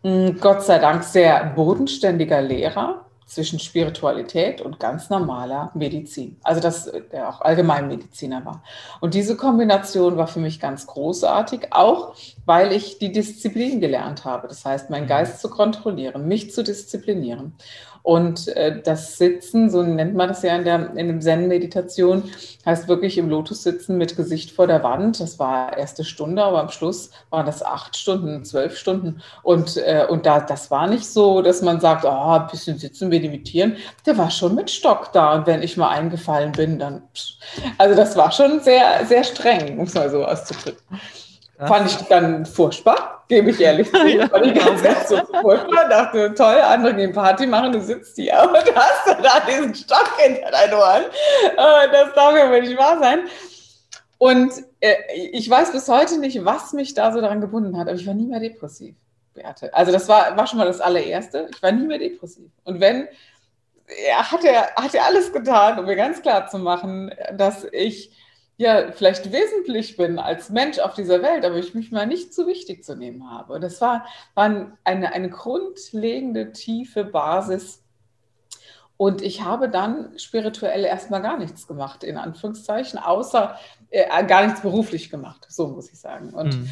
hm, Gott sei Dank sehr bodenständiger Lehrer, zwischen Spiritualität und ganz normaler Medizin. Also dass der auch Allgemeinmediziner war. Und diese Kombination war für mich ganz großartig, auch weil ich die Disziplin gelernt habe. Das heißt, meinen Geist zu kontrollieren, mich zu disziplinieren. Und äh, das Sitzen, so nennt man das ja in, der, in dem Zen-Meditation, heißt wirklich im Lotus sitzen mit Gesicht vor der Wand. Das war erste Stunde, aber am Schluss waren das acht Stunden, zwölf Stunden. Und, äh, und da, das war nicht so, dass man sagt, oh, ein bisschen sitzen, meditieren. Der war schon mit Stock da. Und wenn ich mal eingefallen bin, dann. Pff. Also das war schon sehr, sehr streng, um es mal so auszudrücken. Fand ich dann furchtbar, gebe ich ehrlich zu. Ja. Fand ich ganz, ganz so furchtbar. Dachte, toll, andere gehen Party machen, du sitzt hier und hast da diesen Stock hinter deinen Ohren. Äh, das darf ja wohl nicht wahr sein. Und äh, ich weiß bis heute nicht, was mich da so daran gebunden hat, aber ich war nie mehr depressiv, Beate. Also das war, war schon mal das allererste. Ich war nie mehr depressiv. Und wenn, er hat er, hat er alles getan, um mir ganz klar zu machen, dass ich ja vielleicht wesentlich bin als Mensch auf dieser Welt, aber ich mich mal nicht zu wichtig zu nehmen habe. Und das war, war eine, eine grundlegende, tiefe Basis. Und ich habe dann spirituell erstmal gar nichts gemacht, in Anführungszeichen, außer äh, gar nichts beruflich gemacht, so muss ich sagen. Und, mhm.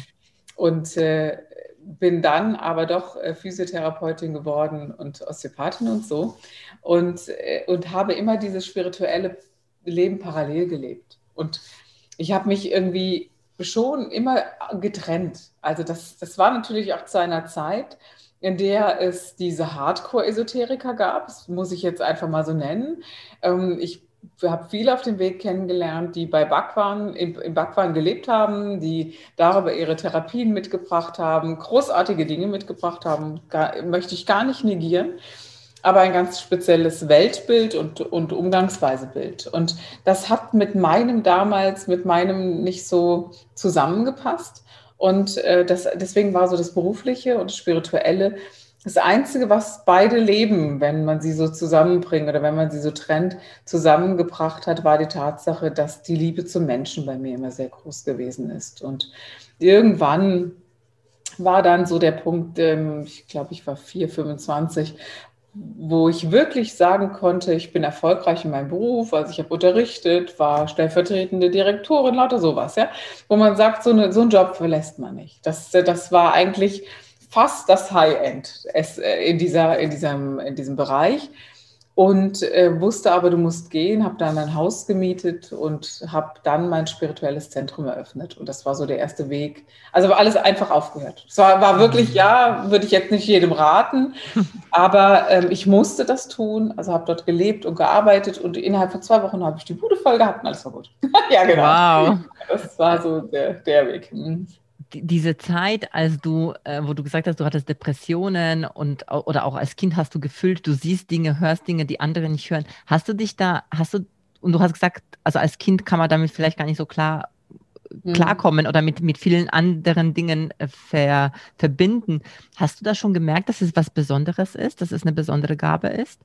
und äh, bin dann aber doch äh, Physiotherapeutin geworden und Osteopathin und so. Und, äh, und habe immer dieses spirituelle Leben parallel gelebt. Und ich habe mich irgendwie schon immer getrennt. Also das, das war natürlich auch zu einer Zeit, in der es diese Hardcore-Esoteriker gab, das muss ich jetzt einfach mal so nennen. Ähm, ich habe viele auf dem Weg kennengelernt, die bei Bhagwan, im, Bhagwan gelebt haben, die darüber ihre Therapien mitgebracht haben, großartige Dinge mitgebracht haben, möchte ich gar nicht negieren aber ein ganz spezielles Weltbild und, und Umgangsweisebild. Und das hat mit meinem damals, mit meinem nicht so zusammengepasst. Und äh, das, deswegen war so das Berufliche und das Spirituelle das Einzige, was beide Leben, wenn man sie so zusammenbringt oder wenn man sie so trennt, zusammengebracht hat, war die Tatsache, dass die Liebe zum Menschen bei mir immer sehr groß gewesen ist. Und irgendwann war dann so der Punkt, ähm, ich glaube, ich war 4, 25, wo ich wirklich sagen konnte, ich bin erfolgreich in meinem Beruf, also ich habe unterrichtet, war stellvertretende Direktorin, lauter sowas, ja, wo man sagt, so, eine, so einen Job verlässt man nicht. Das, das war eigentlich fast das High-End äh, in, dieser, in, diesem, in diesem Bereich und äh, wusste aber, du musst gehen, habe dann ein Haus gemietet und habe dann mein spirituelles Zentrum eröffnet. Und das war so der erste Weg. Also war alles einfach aufgehört. Es war, war wirklich, ja, würde ich jetzt nicht jedem raten, aber ähm, ich musste das tun. Also habe dort gelebt und gearbeitet und innerhalb von zwei Wochen habe ich die Bude voll gehabt und alles war gut. ja, genau. Wow. Das war so der, der Weg. Diese Zeit, als du, äh, wo du gesagt hast, du hattest Depressionen und oder auch als Kind hast du gefühlt, du siehst Dinge, hörst Dinge, die andere nicht hören. Hast du dich da, hast du, und du hast gesagt, also als Kind kann man damit vielleicht gar nicht so klar mhm. klarkommen oder mit, mit vielen anderen Dingen äh, ver, verbinden. Hast du da schon gemerkt, dass es was Besonderes ist, dass es eine besondere Gabe ist?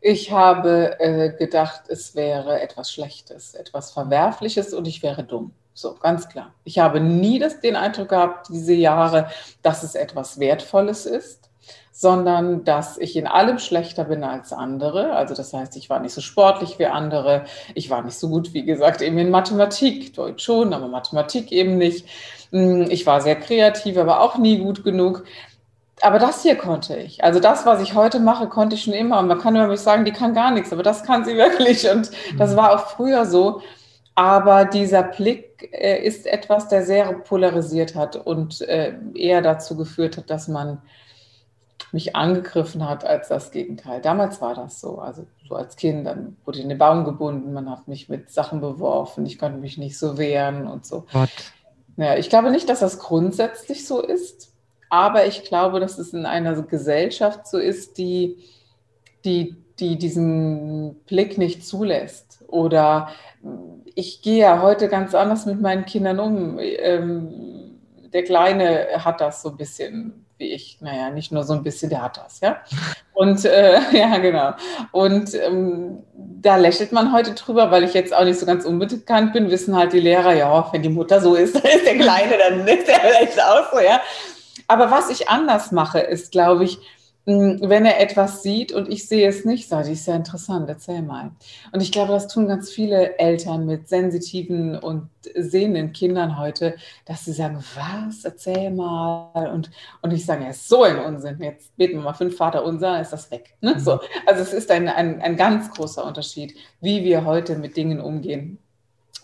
Ich habe äh, gedacht, es wäre etwas Schlechtes, etwas Verwerfliches und ich wäre dumm. So, ganz klar. Ich habe nie das, den Eindruck gehabt, diese Jahre, dass es etwas Wertvolles ist, sondern dass ich in allem schlechter bin als andere. Also das heißt, ich war nicht so sportlich wie andere. Ich war nicht so gut, wie gesagt, eben in Mathematik. Deutsch schon, aber Mathematik eben nicht. Hm, ich war sehr kreativ, aber auch nie gut genug. Aber das hier konnte ich. Also das, was ich heute mache, konnte ich schon immer. Und man kann über mich sagen, die kann gar nichts, aber das kann sie wirklich. Und das mhm. war auch früher so. Aber dieser Blick äh, ist etwas, der sehr polarisiert hat und äh, eher dazu geführt hat, dass man mich angegriffen hat als das Gegenteil. Damals war das so. Also so als Kind, dann wurde ich in den Baum gebunden, man hat mich mit Sachen beworfen, ich konnte mich nicht so wehren und so. Gott. Ja, ich glaube nicht, dass das grundsätzlich so ist, aber ich glaube, dass es in einer Gesellschaft so ist, die, die, die diesen Blick nicht zulässt oder ich gehe ja heute ganz anders mit meinen Kindern um. Ähm, der Kleine hat das so ein bisschen wie ich. Naja, nicht nur so ein bisschen, der hat das, ja. Und äh, ja, genau. Und ähm, da lächelt man heute drüber, weil ich jetzt auch nicht so ganz unbekannt bin, wissen halt die Lehrer, ja, wenn die Mutter so ist, dann ist der Kleine, dann ist der vielleicht auch so, ja. Aber was ich anders mache, ist, glaube ich, wenn er etwas sieht und ich sehe es nicht, sage ich, ist ja interessant, erzähl mal. Und ich glaube, das tun ganz viele Eltern mit sensitiven und sehenden Kindern heute, dass sie sagen, was, erzähl mal. Und, und ich sage, ja, ist so ein Unsinn. Jetzt beten wir mal fünf Vater unser, ist das weg. Ne? So. Mhm. Also es ist ein, ein, ein ganz großer Unterschied, wie wir heute mit Dingen umgehen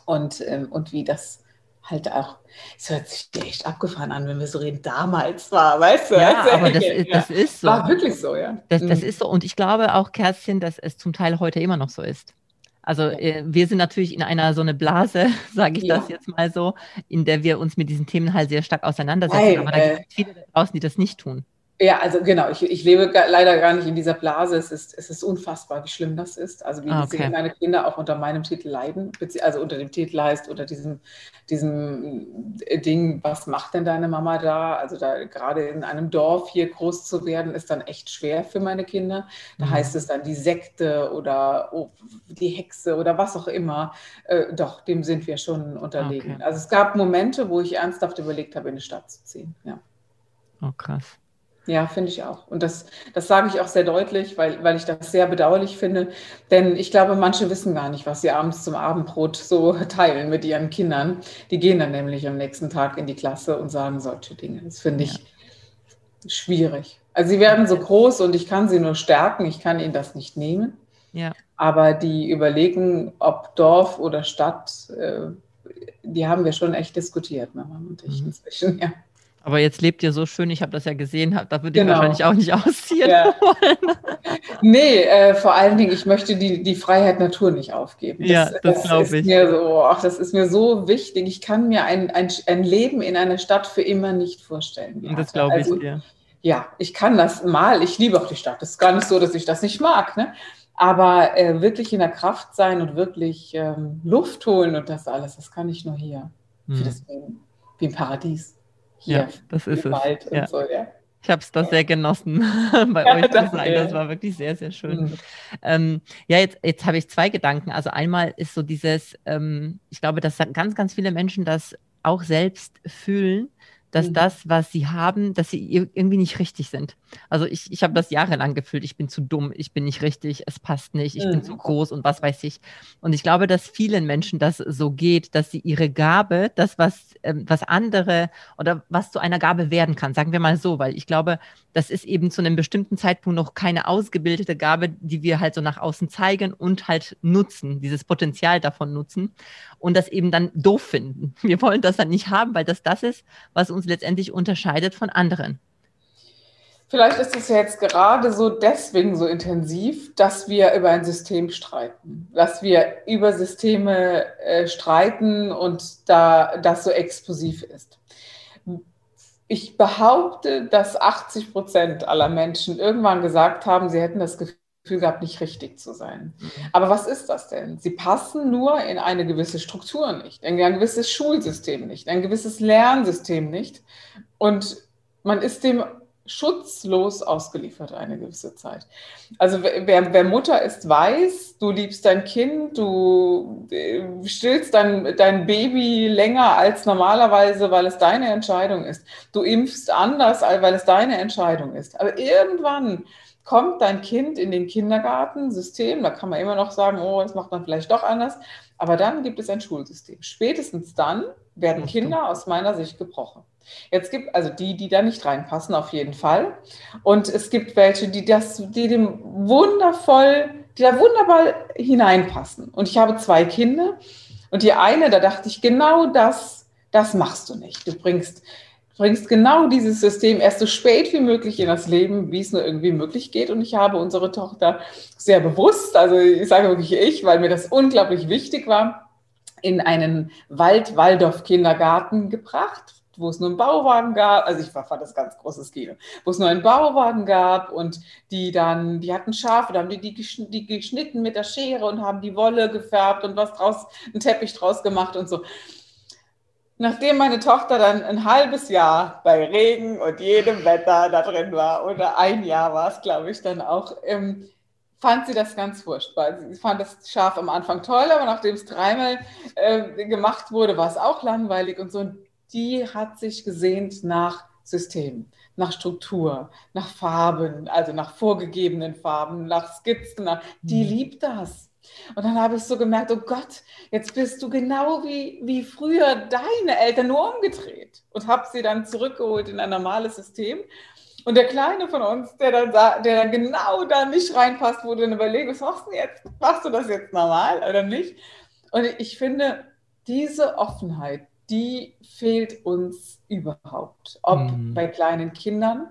und, ähm, und wie das halt auch, es hört sich echt abgefahren an, wenn wir so reden, damals war, weißt du? Ja, weißt aber das, ist, das ist so. War wirklich so, ja. Das, das mhm. ist so. Und ich glaube auch, Kerstin, dass es zum Teil heute immer noch so ist. Also ja. äh, wir sind natürlich in einer so eine Blase, sage ich ja. das jetzt mal so, in der wir uns mit diesen Themen halt sehr stark auseinandersetzen. Nein, aber da gibt es viele draußen, die das nicht tun. Ja, also genau, ich, ich lebe leider gar nicht in dieser Blase. Es ist, es ist unfassbar, wie schlimm das ist. Also wie ah, okay. meine Kinder auch unter meinem Titel leiden, also unter dem Titel heißt, unter diesem, diesem Ding, was macht denn deine Mama da? Also da gerade in einem Dorf hier groß zu werden, ist dann echt schwer für meine Kinder. Da mhm. heißt es dann die Sekte oder oh, die Hexe oder was auch immer. Äh, doch, dem sind wir schon unterlegen. Okay. Also es gab Momente, wo ich ernsthaft überlegt habe, in die Stadt zu ziehen. Ja. Oh, krass. Ja, finde ich auch. Und das, das sage ich auch sehr deutlich, weil, weil ich das sehr bedauerlich finde. Denn ich glaube, manche wissen gar nicht, was sie abends zum Abendbrot so teilen mit ihren Kindern. Die gehen dann nämlich am nächsten Tag in die Klasse und sagen solche Dinge. Das finde ich ja. schwierig. Also sie werden so groß und ich kann sie nur stärken. Ich kann ihnen das nicht nehmen. Ja. Aber die Überlegung, ob Dorf oder Stadt, äh, die haben wir schon echt diskutiert, Mama und ich mhm. inzwischen, ja. Aber jetzt lebt ihr so schön, ich habe das ja gesehen, da würde ich genau. wahrscheinlich auch nicht ausziehen ja. wollen. Nee, äh, vor allen Dingen, ich möchte die, die Freiheit Natur nicht aufgeben. Das, ja, das, das glaube ich. Mir so, ach, das ist mir so wichtig. Ich kann mir ein, ein, ein Leben in einer Stadt für immer nicht vorstellen. Und das glaube also, ich dir. Ja, ich kann das mal. Ich liebe auch die Stadt. Es ist gar nicht so, dass ich das nicht mag. Ne? Aber äh, wirklich in der Kraft sein und wirklich ähm, Luft holen und das alles, das kann ich nur hier. Hm. Ich das wie, wie ein Paradies hier ja, das ist es. Ja. so, ja. Ich habe es da sehr genossen, bei euch zu sein. Das war wirklich sehr, sehr schön. Mhm. Ähm, ja, jetzt, jetzt habe ich zwei Gedanken. Also einmal ist so dieses, ähm, ich glaube, dass ganz, ganz viele Menschen das auch selbst fühlen, dass mhm. das, was sie haben, dass sie irgendwie nicht richtig sind. Also ich, ich habe das jahrelang gefühlt, ich bin zu dumm, ich bin nicht richtig, es passt nicht, ich mhm. bin zu groß und was weiß ich. Und ich glaube, dass vielen Menschen das so geht, dass sie ihre Gabe, das, was, ähm, was andere oder was zu einer Gabe werden kann, sagen wir mal so, weil ich glaube, das ist eben zu einem bestimmten Zeitpunkt noch keine ausgebildete Gabe, die wir halt so nach außen zeigen und halt nutzen, dieses Potenzial davon nutzen und das eben dann doof finden. Wir wollen das dann nicht haben, weil das das ist, was uns letztendlich unterscheidet von anderen. Vielleicht ist es jetzt gerade so deswegen so intensiv, dass wir über ein System streiten, dass wir über Systeme äh, streiten und da das so explosiv ist. Ich behaupte, dass 80 Prozent aller Menschen irgendwann gesagt haben, sie hätten das Gefühl, Gefühl gehabt, nicht richtig zu sein. Mhm. Aber was ist das denn? Sie passen nur in eine gewisse Struktur nicht, in ein gewisses Schulsystem nicht, ein gewisses Lernsystem nicht. Und man ist dem schutzlos ausgeliefert eine gewisse Zeit. Also wer, wer, Mutter ist, weiß, du liebst dein Kind, du äh, stillst dein, dein Baby länger als normalerweise, weil es deine Entscheidung ist. Du impfst anders, weil es deine Entscheidung ist. Aber irgendwann kommt dein Kind in den Kindergartensystem, da kann man immer noch sagen, oh, das macht man vielleicht doch anders, aber dann gibt es ein Schulsystem. Spätestens dann werden Kinder aus meiner Sicht gebrochen. Jetzt gibt also die, die da nicht reinpassen, auf jeden Fall. Und es gibt welche, die das, die dem wundervoll, die da wunderbar hineinpassen. Und ich habe zwei Kinder und die eine, da dachte ich, genau das, das machst du nicht. Du bringst bringst genau dieses System erst so spät wie möglich in das Leben, wie es nur irgendwie möglich geht. Und ich habe unsere Tochter sehr bewusst, also ich sage wirklich ich, weil mir das unglaublich wichtig war, in einen Wald-Waldorf-Kindergarten gebracht, wo es nur einen Bauwagen gab, also ich war, fand das ganz großes Kino, wo es nur einen Bauwagen gab und die dann, die hatten Schafe, da haben die, die, die geschnitten mit der Schere und haben die Wolle gefärbt und was draus, einen Teppich draus gemacht und so. Nachdem meine Tochter dann ein halbes Jahr bei Regen und jedem Wetter da drin war, oder ein Jahr war es, glaube ich, dann auch, ähm, fand sie das ganz furchtbar. Sie fand das Schaf am Anfang toll, aber nachdem es dreimal äh, gemacht wurde, war es auch langweilig und so. Und die hat sich gesehnt nach System, nach Struktur, nach Farben, also nach vorgegebenen Farben, nach Skizzen. Nach, die mhm. liebt das. Und dann habe ich so gemerkt, oh Gott, jetzt bist du genau wie, wie früher deine Eltern, nur umgedreht. Und habe sie dann zurückgeholt in ein normales System. Und der Kleine von uns, der dann, der dann genau da nicht reinpasst, du dann überlegst, was machst du jetzt? Machst du das jetzt normal oder nicht? Und ich finde, diese Offenheit, die fehlt uns überhaupt. Ob mhm. bei kleinen Kindern,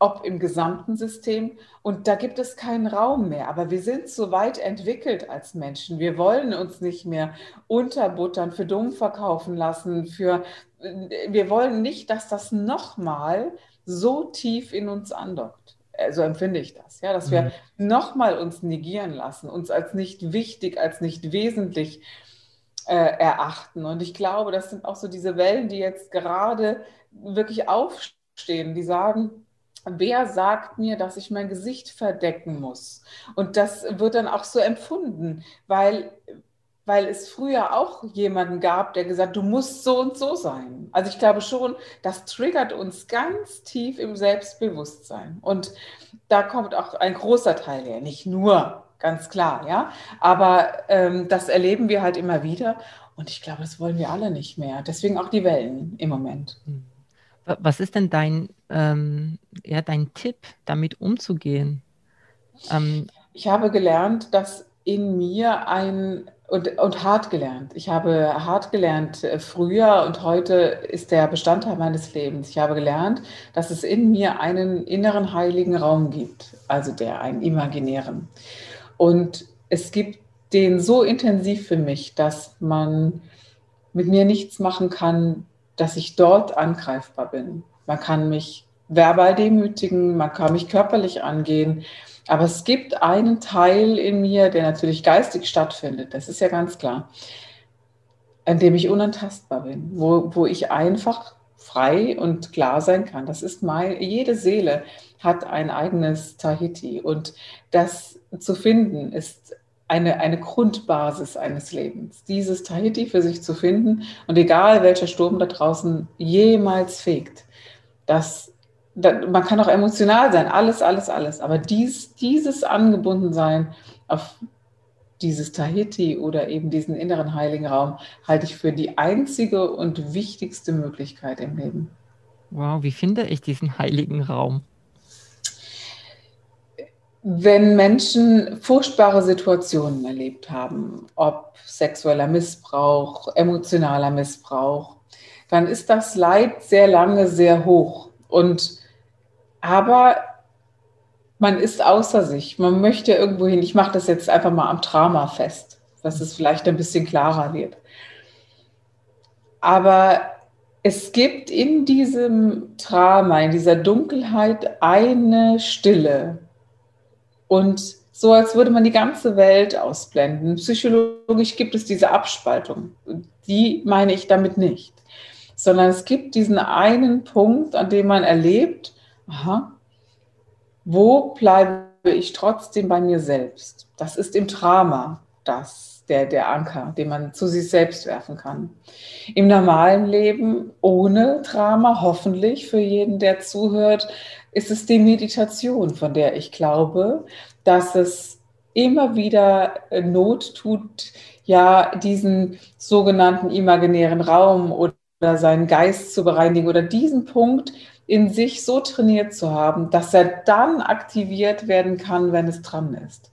ob im gesamten System. Und da gibt es keinen Raum mehr. Aber wir sind so weit entwickelt als Menschen. Wir wollen uns nicht mehr unterbuttern, für dumm verkaufen lassen. Für, wir wollen nicht, dass das nochmal so tief in uns andockt. So empfinde ich das, ja, dass wir mhm. nochmal uns negieren lassen, uns als nicht wichtig, als nicht wesentlich äh, erachten. Und ich glaube, das sind auch so diese Wellen, die jetzt gerade wirklich aufstehen, die sagen, wer sagt mir, dass ich mein Gesicht verdecken muss? Und das wird dann auch so empfunden, weil, weil es früher auch jemanden gab, der gesagt, du musst so und so sein. Also ich glaube schon, das triggert uns ganz tief im Selbstbewusstsein. Und da kommt auch ein großer Teil her, nicht nur, ganz klar, ja. Aber ähm, das erleben wir halt immer wieder. Und ich glaube, das wollen wir alle nicht mehr. Deswegen auch die Wellen im Moment. Mhm. Was ist denn dein, ähm, ja, dein Tipp, damit umzugehen? Ähm, ich habe gelernt, dass in mir ein und, und hart gelernt. Ich habe hart gelernt äh, früher und heute ist der Bestandteil meines Lebens. Ich habe gelernt, dass es in mir einen inneren heiligen Raum gibt, also der einen imaginären. Und es gibt den so intensiv für mich, dass man mit mir nichts machen kann, dass ich dort angreifbar bin. Man kann mich verbal demütigen, man kann mich körperlich angehen, aber es gibt einen Teil in mir, der natürlich geistig stattfindet, das ist ja ganz klar, an dem ich unantastbar bin, wo, wo ich einfach frei und klar sein kann. Das ist mein, jede Seele hat ein eigenes Tahiti und das zu finden ist eine, eine Grundbasis eines Lebens. Dieses Tahiti für sich zu finden und egal welcher Sturm da draußen jemals fegt, das, man kann auch emotional sein, alles, alles, alles, aber dies, dieses Angebundensein auf dieses Tahiti oder eben diesen inneren heiligen Raum halte ich für die einzige und wichtigste Möglichkeit im Leben. Wow, wie finde ich diesen heiligen Raum? Wenn Menschen furchtbare Situationen erlebt haben, ob sexueller Missbrauch, emotionaler Missbrauch, dann ist das Leid sehr lange sehr hoch. Und aber man ist außer sich. Man möchte irgendwo hin. Ich mache das jetzt einfach mal am Drama fest, dass es vielleicht ein bisschen klarer wird. Aber es gibt in diesem Drama, in dieser Dunkelheit eine Stille. Und so, als würde man die ganze Welt ausblenden. Psychologisch gibt es diese Abspaltung. Die meine ich damit nicht. Sondern es gibt diesen einen Punkt, an dem man erlebt, aha, wo bleibe ich trotzdem bei mir selbst? Das ist im Drama das, der, der Anker, den man zu sich selbst werfen kann. Im normalen Leben ohne Drama, hoffentlich für jeden, der zuhört, ist es die Meditation, von der ich glaube, dass es immer wieder Not tut, ja, diesen sogenannten imaginären Raum oder seinen Geist zu bereinigen oder diesen Punkt, in sich so trainiert zu haben, dass er dann aktiviert werden kann, wenn es dran ist.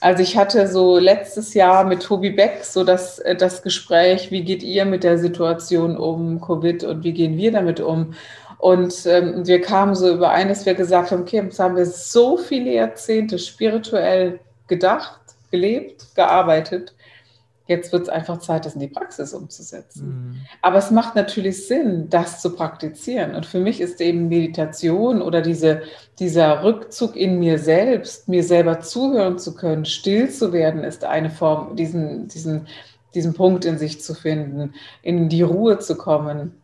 Also ich hatte so letztes Jahr mit Tobi Beck so das, äh, das Gespräch, wie geht ihr mit der Situation um Covid und wie gehen wir damit um? Und ähm, wir kamen so überein, dass wir gesagt haben, okay, jetzt haben wir so viele Jahrzehnte spirituell gedacht, gelebt, gearbeitet Jetzt wird es einfach Zeit, das in die Praxis umzusetzen. Mhm. Aber es macht natürlich Sinn, das zu praktizieren. Und für mich ist eben Meditation oder diese, dieser Rückzug in mir selbst, mir selber zuhören zu können, still zu werden, ist eine Form, diesen, diesen, diesen Punkt in sich zu finden, in die Ruhe zu kommen.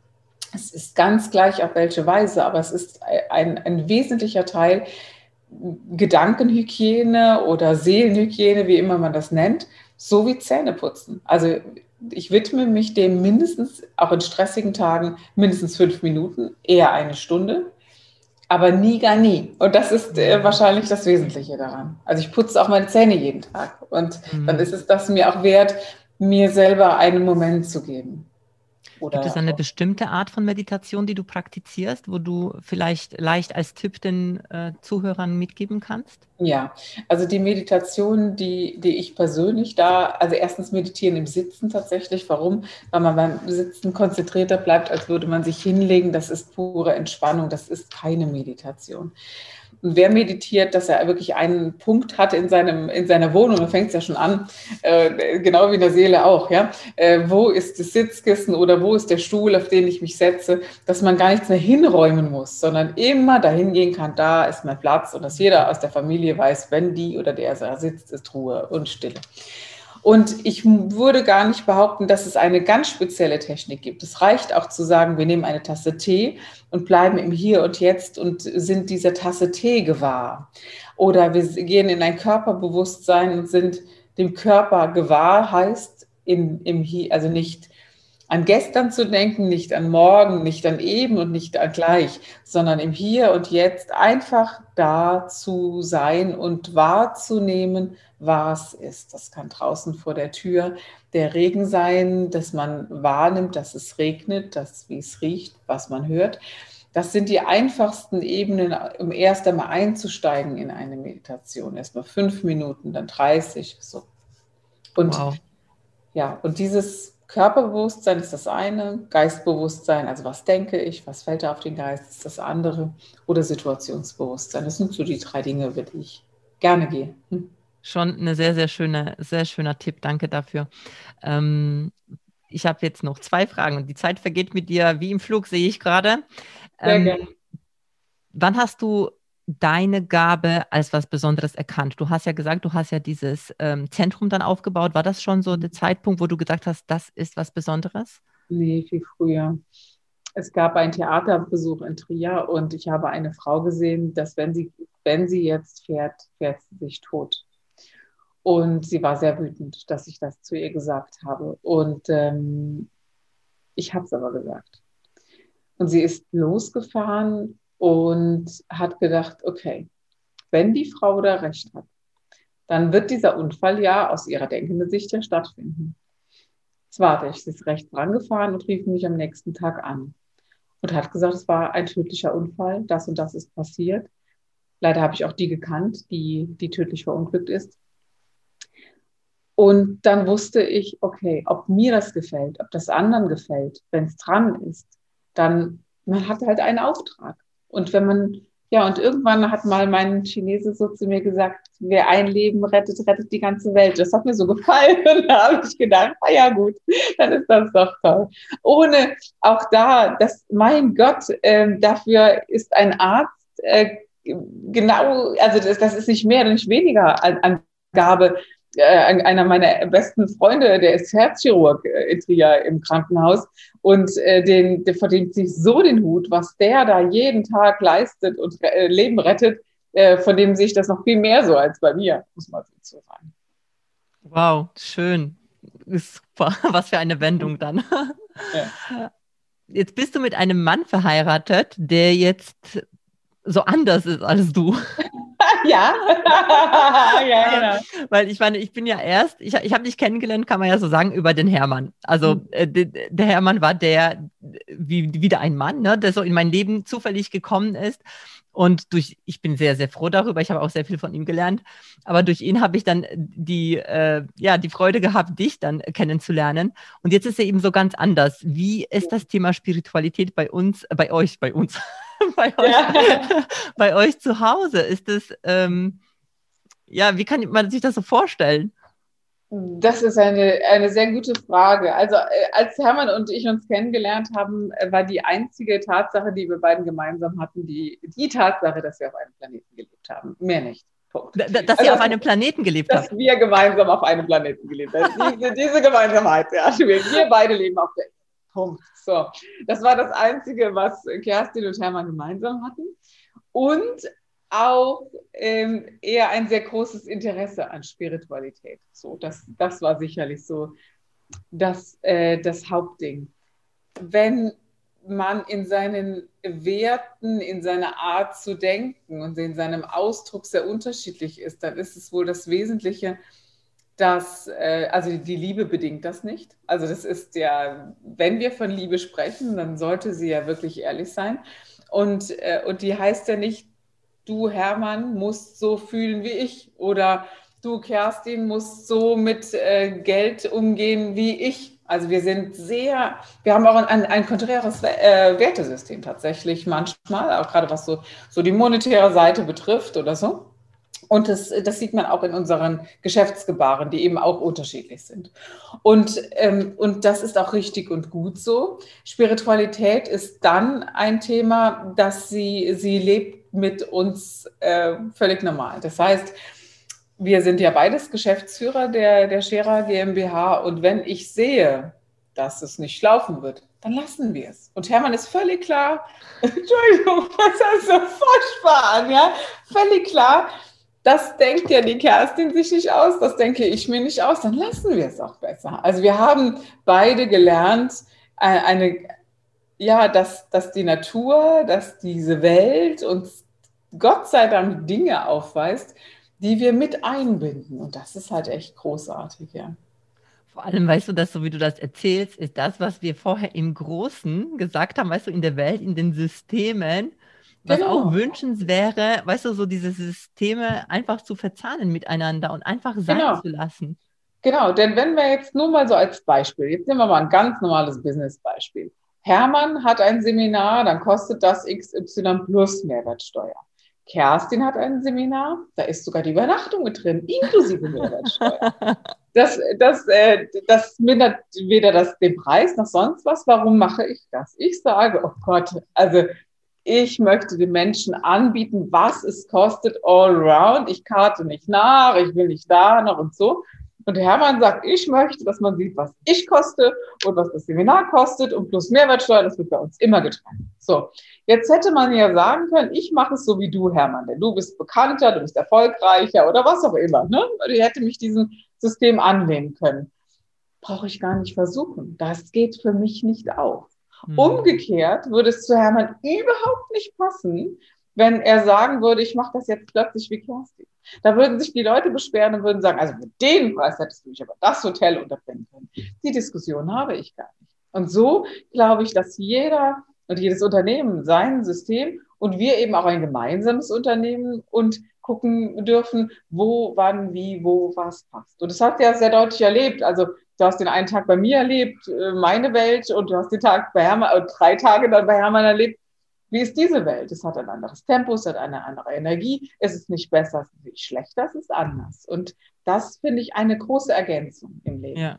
Es ist ganz gleich auf welche Weise, aber es ist ein, ein wesentlicher Teil Gedankenhygiene oder Seelenhygiene, wie immer man das nennt so wie Zähneputzen. Also ich widme mich dem mindestens, auch in stressigen Tagen, mindestens fünf Minuten, eher eine Stunde, aber nie gar nie. Und das ist äh, wahrscheinlich das Wesentliche daran. Also ich putze auch meine Zähne jeden Tag und mhm. dann ist es das mir auch wert, mir selber einen Moment zu geben. Oder Gibt es eine bestimmte Art von Meditation, die du praktizierst, wo du vielleicht leicht als Tipp den äh, Zuhörern mitgeben kannst? Ja, also die Meditation, die, die ich persönlich da, also erstens meditieren im Sitzen tatsächlich. Warum? Weil man beim Sitzen konzentrierter bleibt, als würde man sich hinlegen. Das ist pure Entspannung, das ist keine Meditation. Wer meditiert, dass er wirklich einen Punkt hat in, seinem, in seiner Wohnung, da fängt es ja schon an, äh, genau wie in der Seele auch, ja. Äh, wo ist das Sitzkissen oder wo ist der Stuhl, auf den ich mich setze, dass man gar nichts mehr hinräumen muss, sondern immer dahin gehen kann, da ist mein Platz und dass jeder aus der Familie weiß, wenn die oder der sitzt, ist Ruhe und Stille. Und ich würde gar nicht behaupten, dass es eine ganz spezielle Technik gibt. Es reicht auch zu sagen, wir nehmen eine Tasse Tee und bleiben im Hier und Jetzt und sind dieser Tasse Tee gewahr. Oder wir gehen in ein Körperbewusstsein und sind dem Körper gewahr, heißt in, im Hier, also nicht an gestern zu denken, nicht an morgen, nicht an eben und nicht an gleich, sondern im Hier und Jetzt einfach da zu sein und wahrzunehmen, was ist. Das kann draußen vor der Tür der Regen sein, dass man wahrnimmt, dass es regnet, dass, wie es riecht, was man hört. Das sind die einfachsten Ebenen, um erst einmal einzusteigen in eine Meditation. Erst mal fünf Minuten, dann 30, so. Und wow. ja, und dieses Körperbewusstsein ist das eine, Geistbewusstsein, also was denke ich, was fällt da auf den Geist, ist das andere oder Situationsbewusstsein. Das sind so die drei Dinge, über die ich gerne gehe. Hm. Schon eine sehr, sehr schöne, sehr schöner Tipp. Danke dafür. Ähm, ich habe jetzt noch zwei Fragen und die Zeit vergeht mit dir wie im Flug, sehe ich gerade. Ähm, wann hast du deine Gabe als was Besonderes erkannt? Du hast ja gesagt, du hast ja dieses ähm, Zentrum dann aufgebaut. War das schon so der Zeitpunkt, wo du gesagt hast, das ist was Besonderes? Nee, viel früher. es gab einen Theaterbesuch in Trier und ich habe eine Frau gesehen, dass wenn sie, wenn sie jetzt fährt, fährt sie sich tot. Und sie war sehr wütend, dass ich das zu ihr gesagt habe. Und ähm, ich habe es aber gesagt. Und sie ist losgefahren und hat gedacht, okay, wenn die Frau da recht hat, dann wird dieser Unfall ja aus ihrer denkenden Sicht ja stattfinden. Jetzt warte ich, sie ist rechts rangefahren und rief mich am nächsten Tag an und hat gesagt, es war ein tödlicher Unfall, das und das ist passiert. Leider habe ich auch die gekannt, die, die tödlich verunglückt ist. Und dann wusste ich, okay, ob mir das gefällt, ob das anderen gefällt, wenn es dran ist, dann man hat halt einen Auftrag. Und wenn man ja, und irgendwann hat mal mein Chinese so zu mir gesagt, wer ein Leben rettet, rettet die ganze Welt. Das hat mir so gefallen. Und da habe ich gedacht, na ja gut, dann ist das doch toll. Ohne auch da, das, mein Gott, äh, dafür ist ein Arzt äh, genau, also das, das ist nicht mehr, nicht weniger an, Gabe äh, einer meiner besten Freunde, der ist Herzchirurg äh, in Trier im Krankenhaus und äh, den, der verdient sich so den Hut, was der da jeden Tag leistet und äh, Leben rettet, äh, von dem sehe ich das noch viel mehr so als bei mir, muss man so sagen. Wow, schön. Super. Was für eine Wendung dann. Ja. Jetzt bist du mit einem Mann verheiratet, der jetzt so anders ist als du. ja. ja, genau. Weil ich meine, ich bin ja erst, ich, ich habe dich kennengelernt, kann man ja so sagen, über den Hermann. Also mhm. äh, de, der Hermann war der, wie wieder ein Mann, ne, der so in mein Leben zufällig gekommen ist. Und durch, ich bin sehr, sehr froh darüber. Ich habe auch sehr viel von ihm gelernt. Aber durch ihn habe ich dann die, äh, ja, die Freude gehabt, dich dann kennenzulernen. Und jetzt ist er eben so ganz anders. Wie ist das Thema Spiritualität bei uns, bei euch, bei uns? bei, euch, ja. bei euch zu Hause? Ist es, ähm, ja, wie kann man sich das so vorstellen? Das ist eine, eine sehr gute Frage. Also äh, als Hermann und ich uns kennengelernt haben, äh, war die einzige Tatsache, die wir beiden gemeinsam hatten, die, die Tatsache, dass wir auf einem Planeten gelebt haben. Mehr nicht. Punkt. Dass also, ihr auf einem Planeten gelebt dass habt? Dass wir gemeinsam auf einem Planeten gelebt haben. Diese, diese Gemeinsamkeit, ja. Wir beide leben auf der Punkt. So, das war das Einzige, was Kerstin und Hermann gemeinsam hatten. Und auch ähm, eher ein sehr großes Interesse an Spiritualität. So, das, das war sicherlich so das, äh, das Hauptding. Wenn man in seinen Werten, in seiner Art zu denken und in seinem Ausdruck sehr unterschiedlich ist, dann ist es wohl das Wesentliche, dass, äh, also die Liebe bedingt das nicht. Also das ist ja, wenn wir von Liebe sprechen, dann sollte sie ja wirklich ehrlich sein. Und, äh, und die heißt ja nicht, du Hermann musst so fühlen wie ich oder du Kerstin musst so mit äh, Geld umgehen wie ich. Also wir sind sehr, wir haben auch ein, ein konträres äh, Wertesystem tatsächlich manchmal, auch gerade was so, so die monetäre Seite betrifft oder so. Und das, das sieht man auch in unseren Geschäftsgebaren, die eben auch unterschiedlich sind. Und, ähm, und das ist auch richtig und gut so. Spiritualität ist dann ein Thema, dass sie, sie lebt mit uns äh, völlig normal. Das heißt, wir sind ja beides Geschäftsführer der, der Scherer GmbH. Und wenn ich sehe, dass es nicht laufen wird, dann lassen wir es. Und Hermann ist völlig klar, Entschuldigung, was ist so furchtbar an, ja? Völlig klar, das denkt ja die Kerstin sich nicht aus, das denke ich mir nicht aus, dann lassen wir es auch besser. Also wir haben beide gelernt, äh, eine, ja, dass, dass die Natur, dass diese Welt uns Gott sei Dank Dinge aufweist, die wir mit einbinden. Und das ist halt echt großartig, ja. Vor allem, weißt du, dass so wie du das erzählst, ist das, was wir vorher im Großen gesagt haben, weißt du, in der Welt, in den Systemen, was genau. auch wünschenswert wäre, weißt du, so diese Systeme einfach zu verzahnen miteinander und einfach sein genau. zu lassen. Genau, denn wenn wir jetzt nur mal so als Beispiel, jetzt nehmen wir mal ein ganz normales Business-Beispiel. Hermann hat ein Seminar, dann kostet das XY plus Mehrwertsteuer. Kerstin hat ein Seminar, da ist sogar die Übernachtung mit drin, inklusive Mehrwertsteuer. Das, das, äh, das mindert weder das, den Preis noch sonst was. Warum mache ich das? Ich sage, oh Gott, also ich möchte den Menschen anbieten, was es kostet all around. Ich karte nicht nach, ich will nicht da noch und so. Und Hermann sagt, ich möchte, dass man sieht, was ich koste und was das Seminar kostet und plus Mehrwertsteuer, das wird bei uns immer getrennt. So, jetzt hätte man ja sagen können, ich mache es so wie du, Hermann, denn du bist bekannter, du bist erfolgreicher oder was auch immer. Ne? Ich hätte mich diesem System annehmen können. Brauche ich gar nicht versuchen. Das geht für mich nicht auf. Mhm. Umgekehrt würde es zu Hermann überhaupt nicht passen, wenn er sagen würde, ich mache das jetzt plötzlich wie Kerstin. Da würden sich die Leute beschweren und würden sagen, also mit dem Preis hättest du mich aber das Hotel unterbringen können. Die Diskussion habe ich gar nicht. Und so glaube ich, dass jeder und jedes Unternehmen sein System und wir eben auch ein gemeinsames Unternehmen und gucken dürfen, wo, wann, wie, wo, was passt. Und das hat ja sehr deutlich erlebt. Also du hast den einen Tag bei mir erlebt, äh, meine Welt, und du hast den Tag bei Hermann, äh, drei Tage dann bei Hermann erlebt. Wie ist diese Welt? Es hat ein anderes Tempo, es hat eine andere Energie, es ist nicht besser, es ist nicht schlechter, es ist anders. Und das finde ich eine große Ergänzung im Leben. Ja.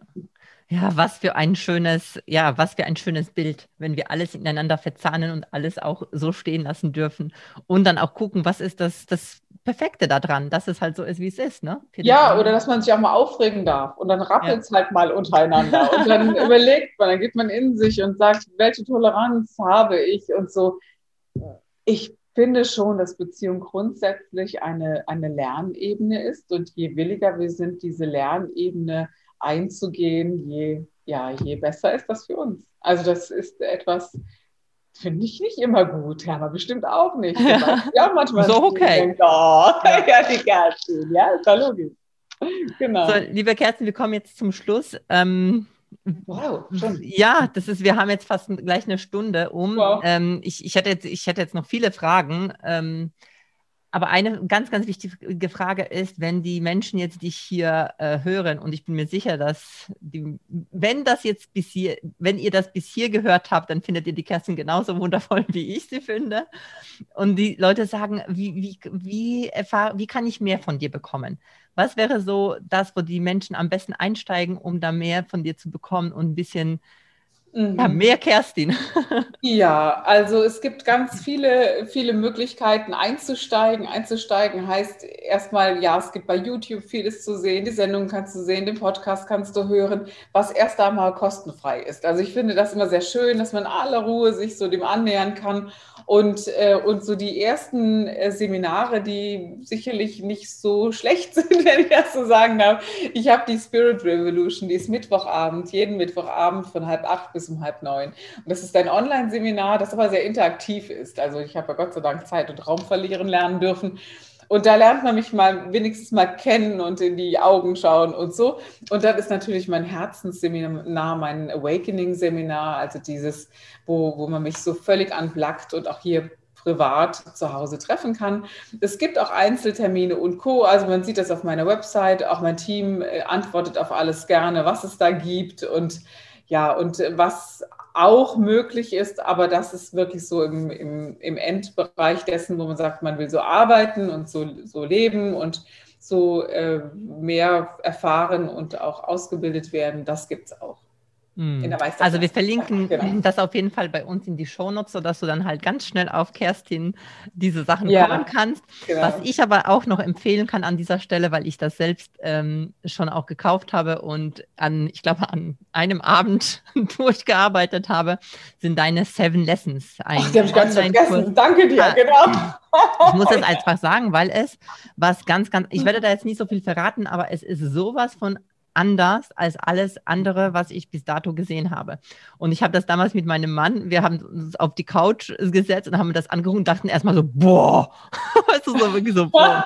Ja, was für ein schönes, ja, was für ein schönes Bild, wenn wir alles ineinander verzahnen und alles auch so stehen lassen dürfen und dann auch gucken, was ist das, das Perfekte daran, dass es halt so ist, wie es ist, ne? Für ja, oder dass man sich auch mal aufregen darf und dann rappelt es ja. halt mal untereinander und dann überlegt man, dann geht man in sich und sagt, welche Toleranz habe ich und so. Ich finde schon, dass Beziehung grundsätzlich eine, eine Lernebene ist und je williger wir sind, diese Lernebene einzugehen, je, ja, je besser ist das für uns. Also das ist etwas, finde ich nicht immer gut, Herr, bestimmt auch nicht. Ja, manchmal. so okay. Denkt, oh, ja, die Kerstin, ja, ist doch logisch. Genau. So, liebe Kerstin, wir kommen jetzt zum Schluss. Ähm, Wow, schon. Ja, das ist, wir haben jetzt fast gleich eine Stunde um. Wow. Ähm, ich, ich, hätte jetzt, ich hätte jetzt noch viele Fragen. Ähm, aber eine ganz, ganz wichtige Frage ist, wenn die Menschen jetzt dich hier äh, hören, und ich bin mir sicher, dass die, wenn das jetzt bis hier, wenn ihr das bis hier gehört habt, dann findet ihr die Kerstin genauso wundervoll, wie ich sie finde. Und die Leute sagen, wie, wie, wie, wie kann ich mehr von dir bekommen? Was wäre so das, wo die Menschen am besten einsteigen, um da mehr von dir zu bekommen und ein bisschen Mhm. Ja, mehr Kerstin. ja, also es gibt ganz viele, viele Möglichkeiten einzusteigen. Einzusteigen heißt erstmal, ja, es gibt bei YouTube vieles zu sehen, die Sendung kannst du sehen, den Podcast kannst du hören, was erst einmal kostenfrei ist. Also ich finde das immer sehr schön, dass man in aller Ruhe sich so dem annähern kann und, äh, und so die ersten äh, Seminare, die sicherlich nicht so schlecht sind, wenn ich das so sagen darf. Ich habe die Spirit Revolution, die ist Mittwochabend, jeden Mittwochabend von halb acht bis um halb neun. Und das ist ein Online-Seminar, das aber sehr interaktiv ist. Also ich habe ja Gott sei Dank Zeit und Raum verlieren lernen dürfen. Und da lernt man mich mal wenigstens mal kennen und in die Augen schauen und so. Und dann ist natürlich mein Herzensseminar, mein Awakening-Seminar, also dieses, wo, wo man mich so völlig anblackt und auch hier privat zu Hause treffen kann. Es gibt auch Einzeltermine und Co. Also man sieht das auf meiner Website. Auch mein Team äh, antwortet auf alles gerne, was es da gibt und ja, und was auch möglich ist, aber das ist wirklich so im, im, im Endbereich dessen, wo man sagt, man will so arbeiten und so, so leben und so äh, mehr erfahren und auch ausgebildet werden, das gibt es auch. Hm. Also wir verlinken genau. das auf jeden Fall bei uns in die Shownotes, sodass du dann halt ganz schnell auf Kerstin diese Sachen ja, kommen kannst. Genau. Was ich aber auch noch empfehlen kann an dieser Stelle, weil ich das selbst ähm, schon auch gekauft habe und an, ich glaube, an einem Abend durchgearbeitet habe, sind deine Seven Lessons. Ein Ach, die habe ich ganz vergessen. Danke dir, ah, genau. Ich muss das einfach sagen, weil es was ganz, ganz, ich werde da jetzt nicht so viel verraten, aber es ist sowas von anders als alles andere, was ich bis dato gesehen habe. Und ich habe das damals mit meinem Mann, wir haben uns auf die Couch gesetzt und haben das angeguckt und dachten erstmal so, boah, weißt du, so wirklich so, boah.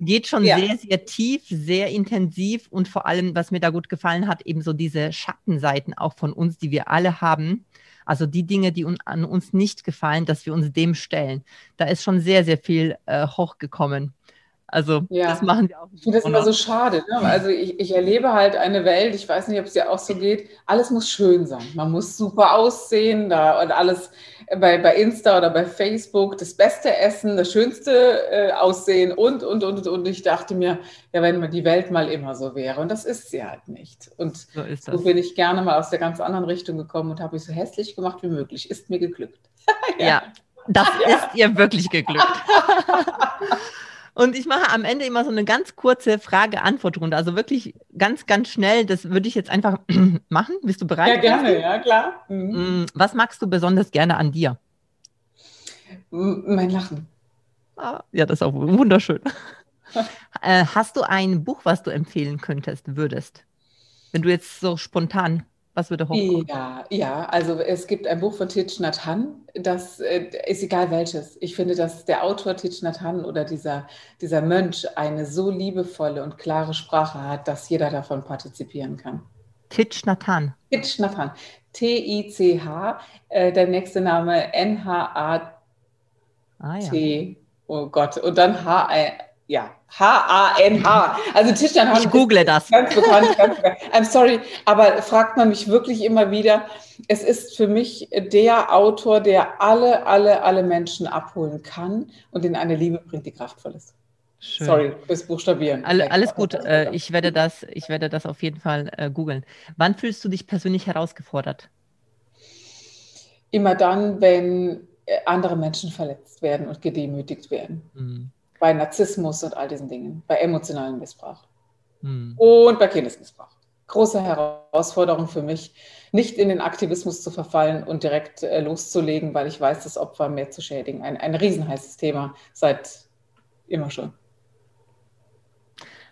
Geht schon ja. sehr, sehr tief, sehr intensiv und vor allem, was mir da gut gefallen hat, eben so diese Schattenseiten auch von uns, die wir alle haben. Also die Dinge, die un an uns nicht gefallen, dass wir uns dem stellen. Da ist schon sehr, sehr viel äh, hochgekommen. Also ja. das machen wir auch. Ich finde das immer so schade. Ne? Also ich, ich, erlebe halt eine Welt, ich weiß nicht, ob es dir auch so geht, alles muss schön sein. Man muss super aussehen da und alles bei, bei Insta oder bei Facebook, das beste Essen, das schönste äh, Aussehen und, und, und, und. Ich dachte mir, ja, wenn die Welt mal immer so wäre. Und das ist sie halt nicht. Und so, so bin ich gerne mal aus der ganz anderen Richtung gekommen und habe mich so hässlich gemacht wie möglich. Ist mir geglückt. ja. ja, das ja. ist ihr wirklich geglückt. Und ich mache am Ende immer so eine ganz kurze Frage-Antwort-Runde. Also wirklich ganz, ganz schnell. Das würde ich jetzt einfach machen. Bist du bereit? Ja, gerne, ja, klar. Mhm. Mm, was magst du besonders gerne an dir? Mein Lachen. Ah, ja, das ist auch wunderschön. äh, hast du ein Buch, was du empfehlen könntest, würdest? Wenn du jetzt so spontan was würde hochkommen? Ja, ja, also es gibt ein Buch von Thich Nhat Hanh, das äh, ist egal welches. Ich finde, dass der Autor Thich Nhat Hanh oder dieser, dieser Mönch eine so liebevolle und klare Sprache hat, dass jeder davon partizipieren kann. Thich Nhat Hanh. Thich Nhat Hanh. T-I-C-H, äh, der nächste Name N-H-A-T. Ah, ja. Oh Gott, und dann H-I ja, H-A-N-H. Also Tischler Ich google das. Ganz bekannt, ganz bekannt. I'm sorry, aber fragt man mich wirklich immer wieder. Es ist für mich der Autor, der alle, alle, alle Menschen abholen kann und in eine Liebe bringt, die kraftvoll ist. Schön. Sorry, fürs Buchstabieren. Alle, alles gut. Äh, ich, werde das, ich werde das auf jeden Fall äh, googeln. Wann fühlst du dich persönlich herausgefordert? Immer dann, wenn äh, andere Menschen verletzt werden und gedemütigt werden. Mhm bei Narzissmus und all diesen Dingen, bei emotionalem Missbrauch hm. und bei Kindesmissbrauch. Große Herausforderung für mich, nicht in den Aktivismus zu verfallen und direkt äh, loszulegen, weil ich weiß, das Opfer mehr zu schädigen. Ein, ein riesenheißes Thema seit immer schon.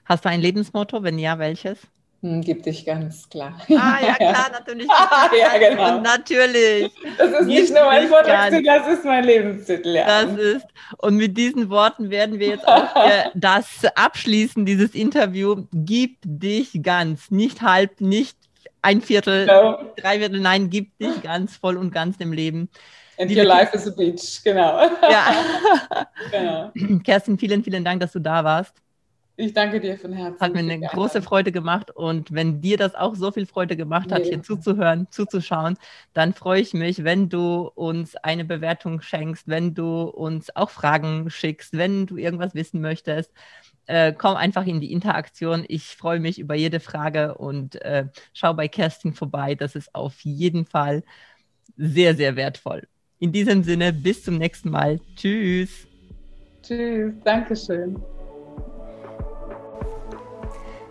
Hast du ein Lebensmotto? Wenn ja, welches? Hm, gibt dich ganz klar. Ah, ja, klar, natürlich. ja, genau. Und natürlich. Das ist nicht nur mein Vortragstitel, das ist mein Lebenstitel. Ja. Das ist. Und mit diesen Worten werden wir jetzt auch das abschließen, dieses Interview. Gib dich ganz, nicht halb, nicht ein Viertel, genau. drei Viertel, nein, gib dich ganz voll und ganz dem Leben. And your life is a beach, genau. Ja. genau. Kerstin, vielen, vielen Dank, dass du da warst. Ich danke dir von Herzen. Hat mir eine große Freude gemacht und wenn dir das auch so viel Freude gemacht hat, nee. hier zuzuhören, zuzuschauen, dann freue ich mich, wenn du uns eine Bewertung schenkst, wenn du uns auch Fragen schickst, wenn du irgendwas wissen möchtest. Äh, komm einfach in die Interaktion. Ich freue mich über jede Frage und äh, schau bei Kerstin vorbei. Das ist auf jeden Fall sehr, sehr wertvoll. In diesem Sinne, bis zum nächsten Mal. Tschüss. Tschüss, Dankeschön.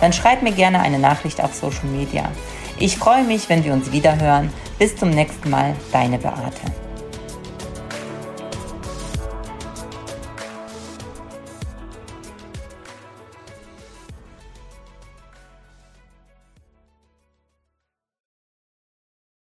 Dann schreib mir gerne eine Nachricht auf Social Media. Ich freue mich, wenn wir uns wiederhören. Bis zum nächsten Mal, deine Beate.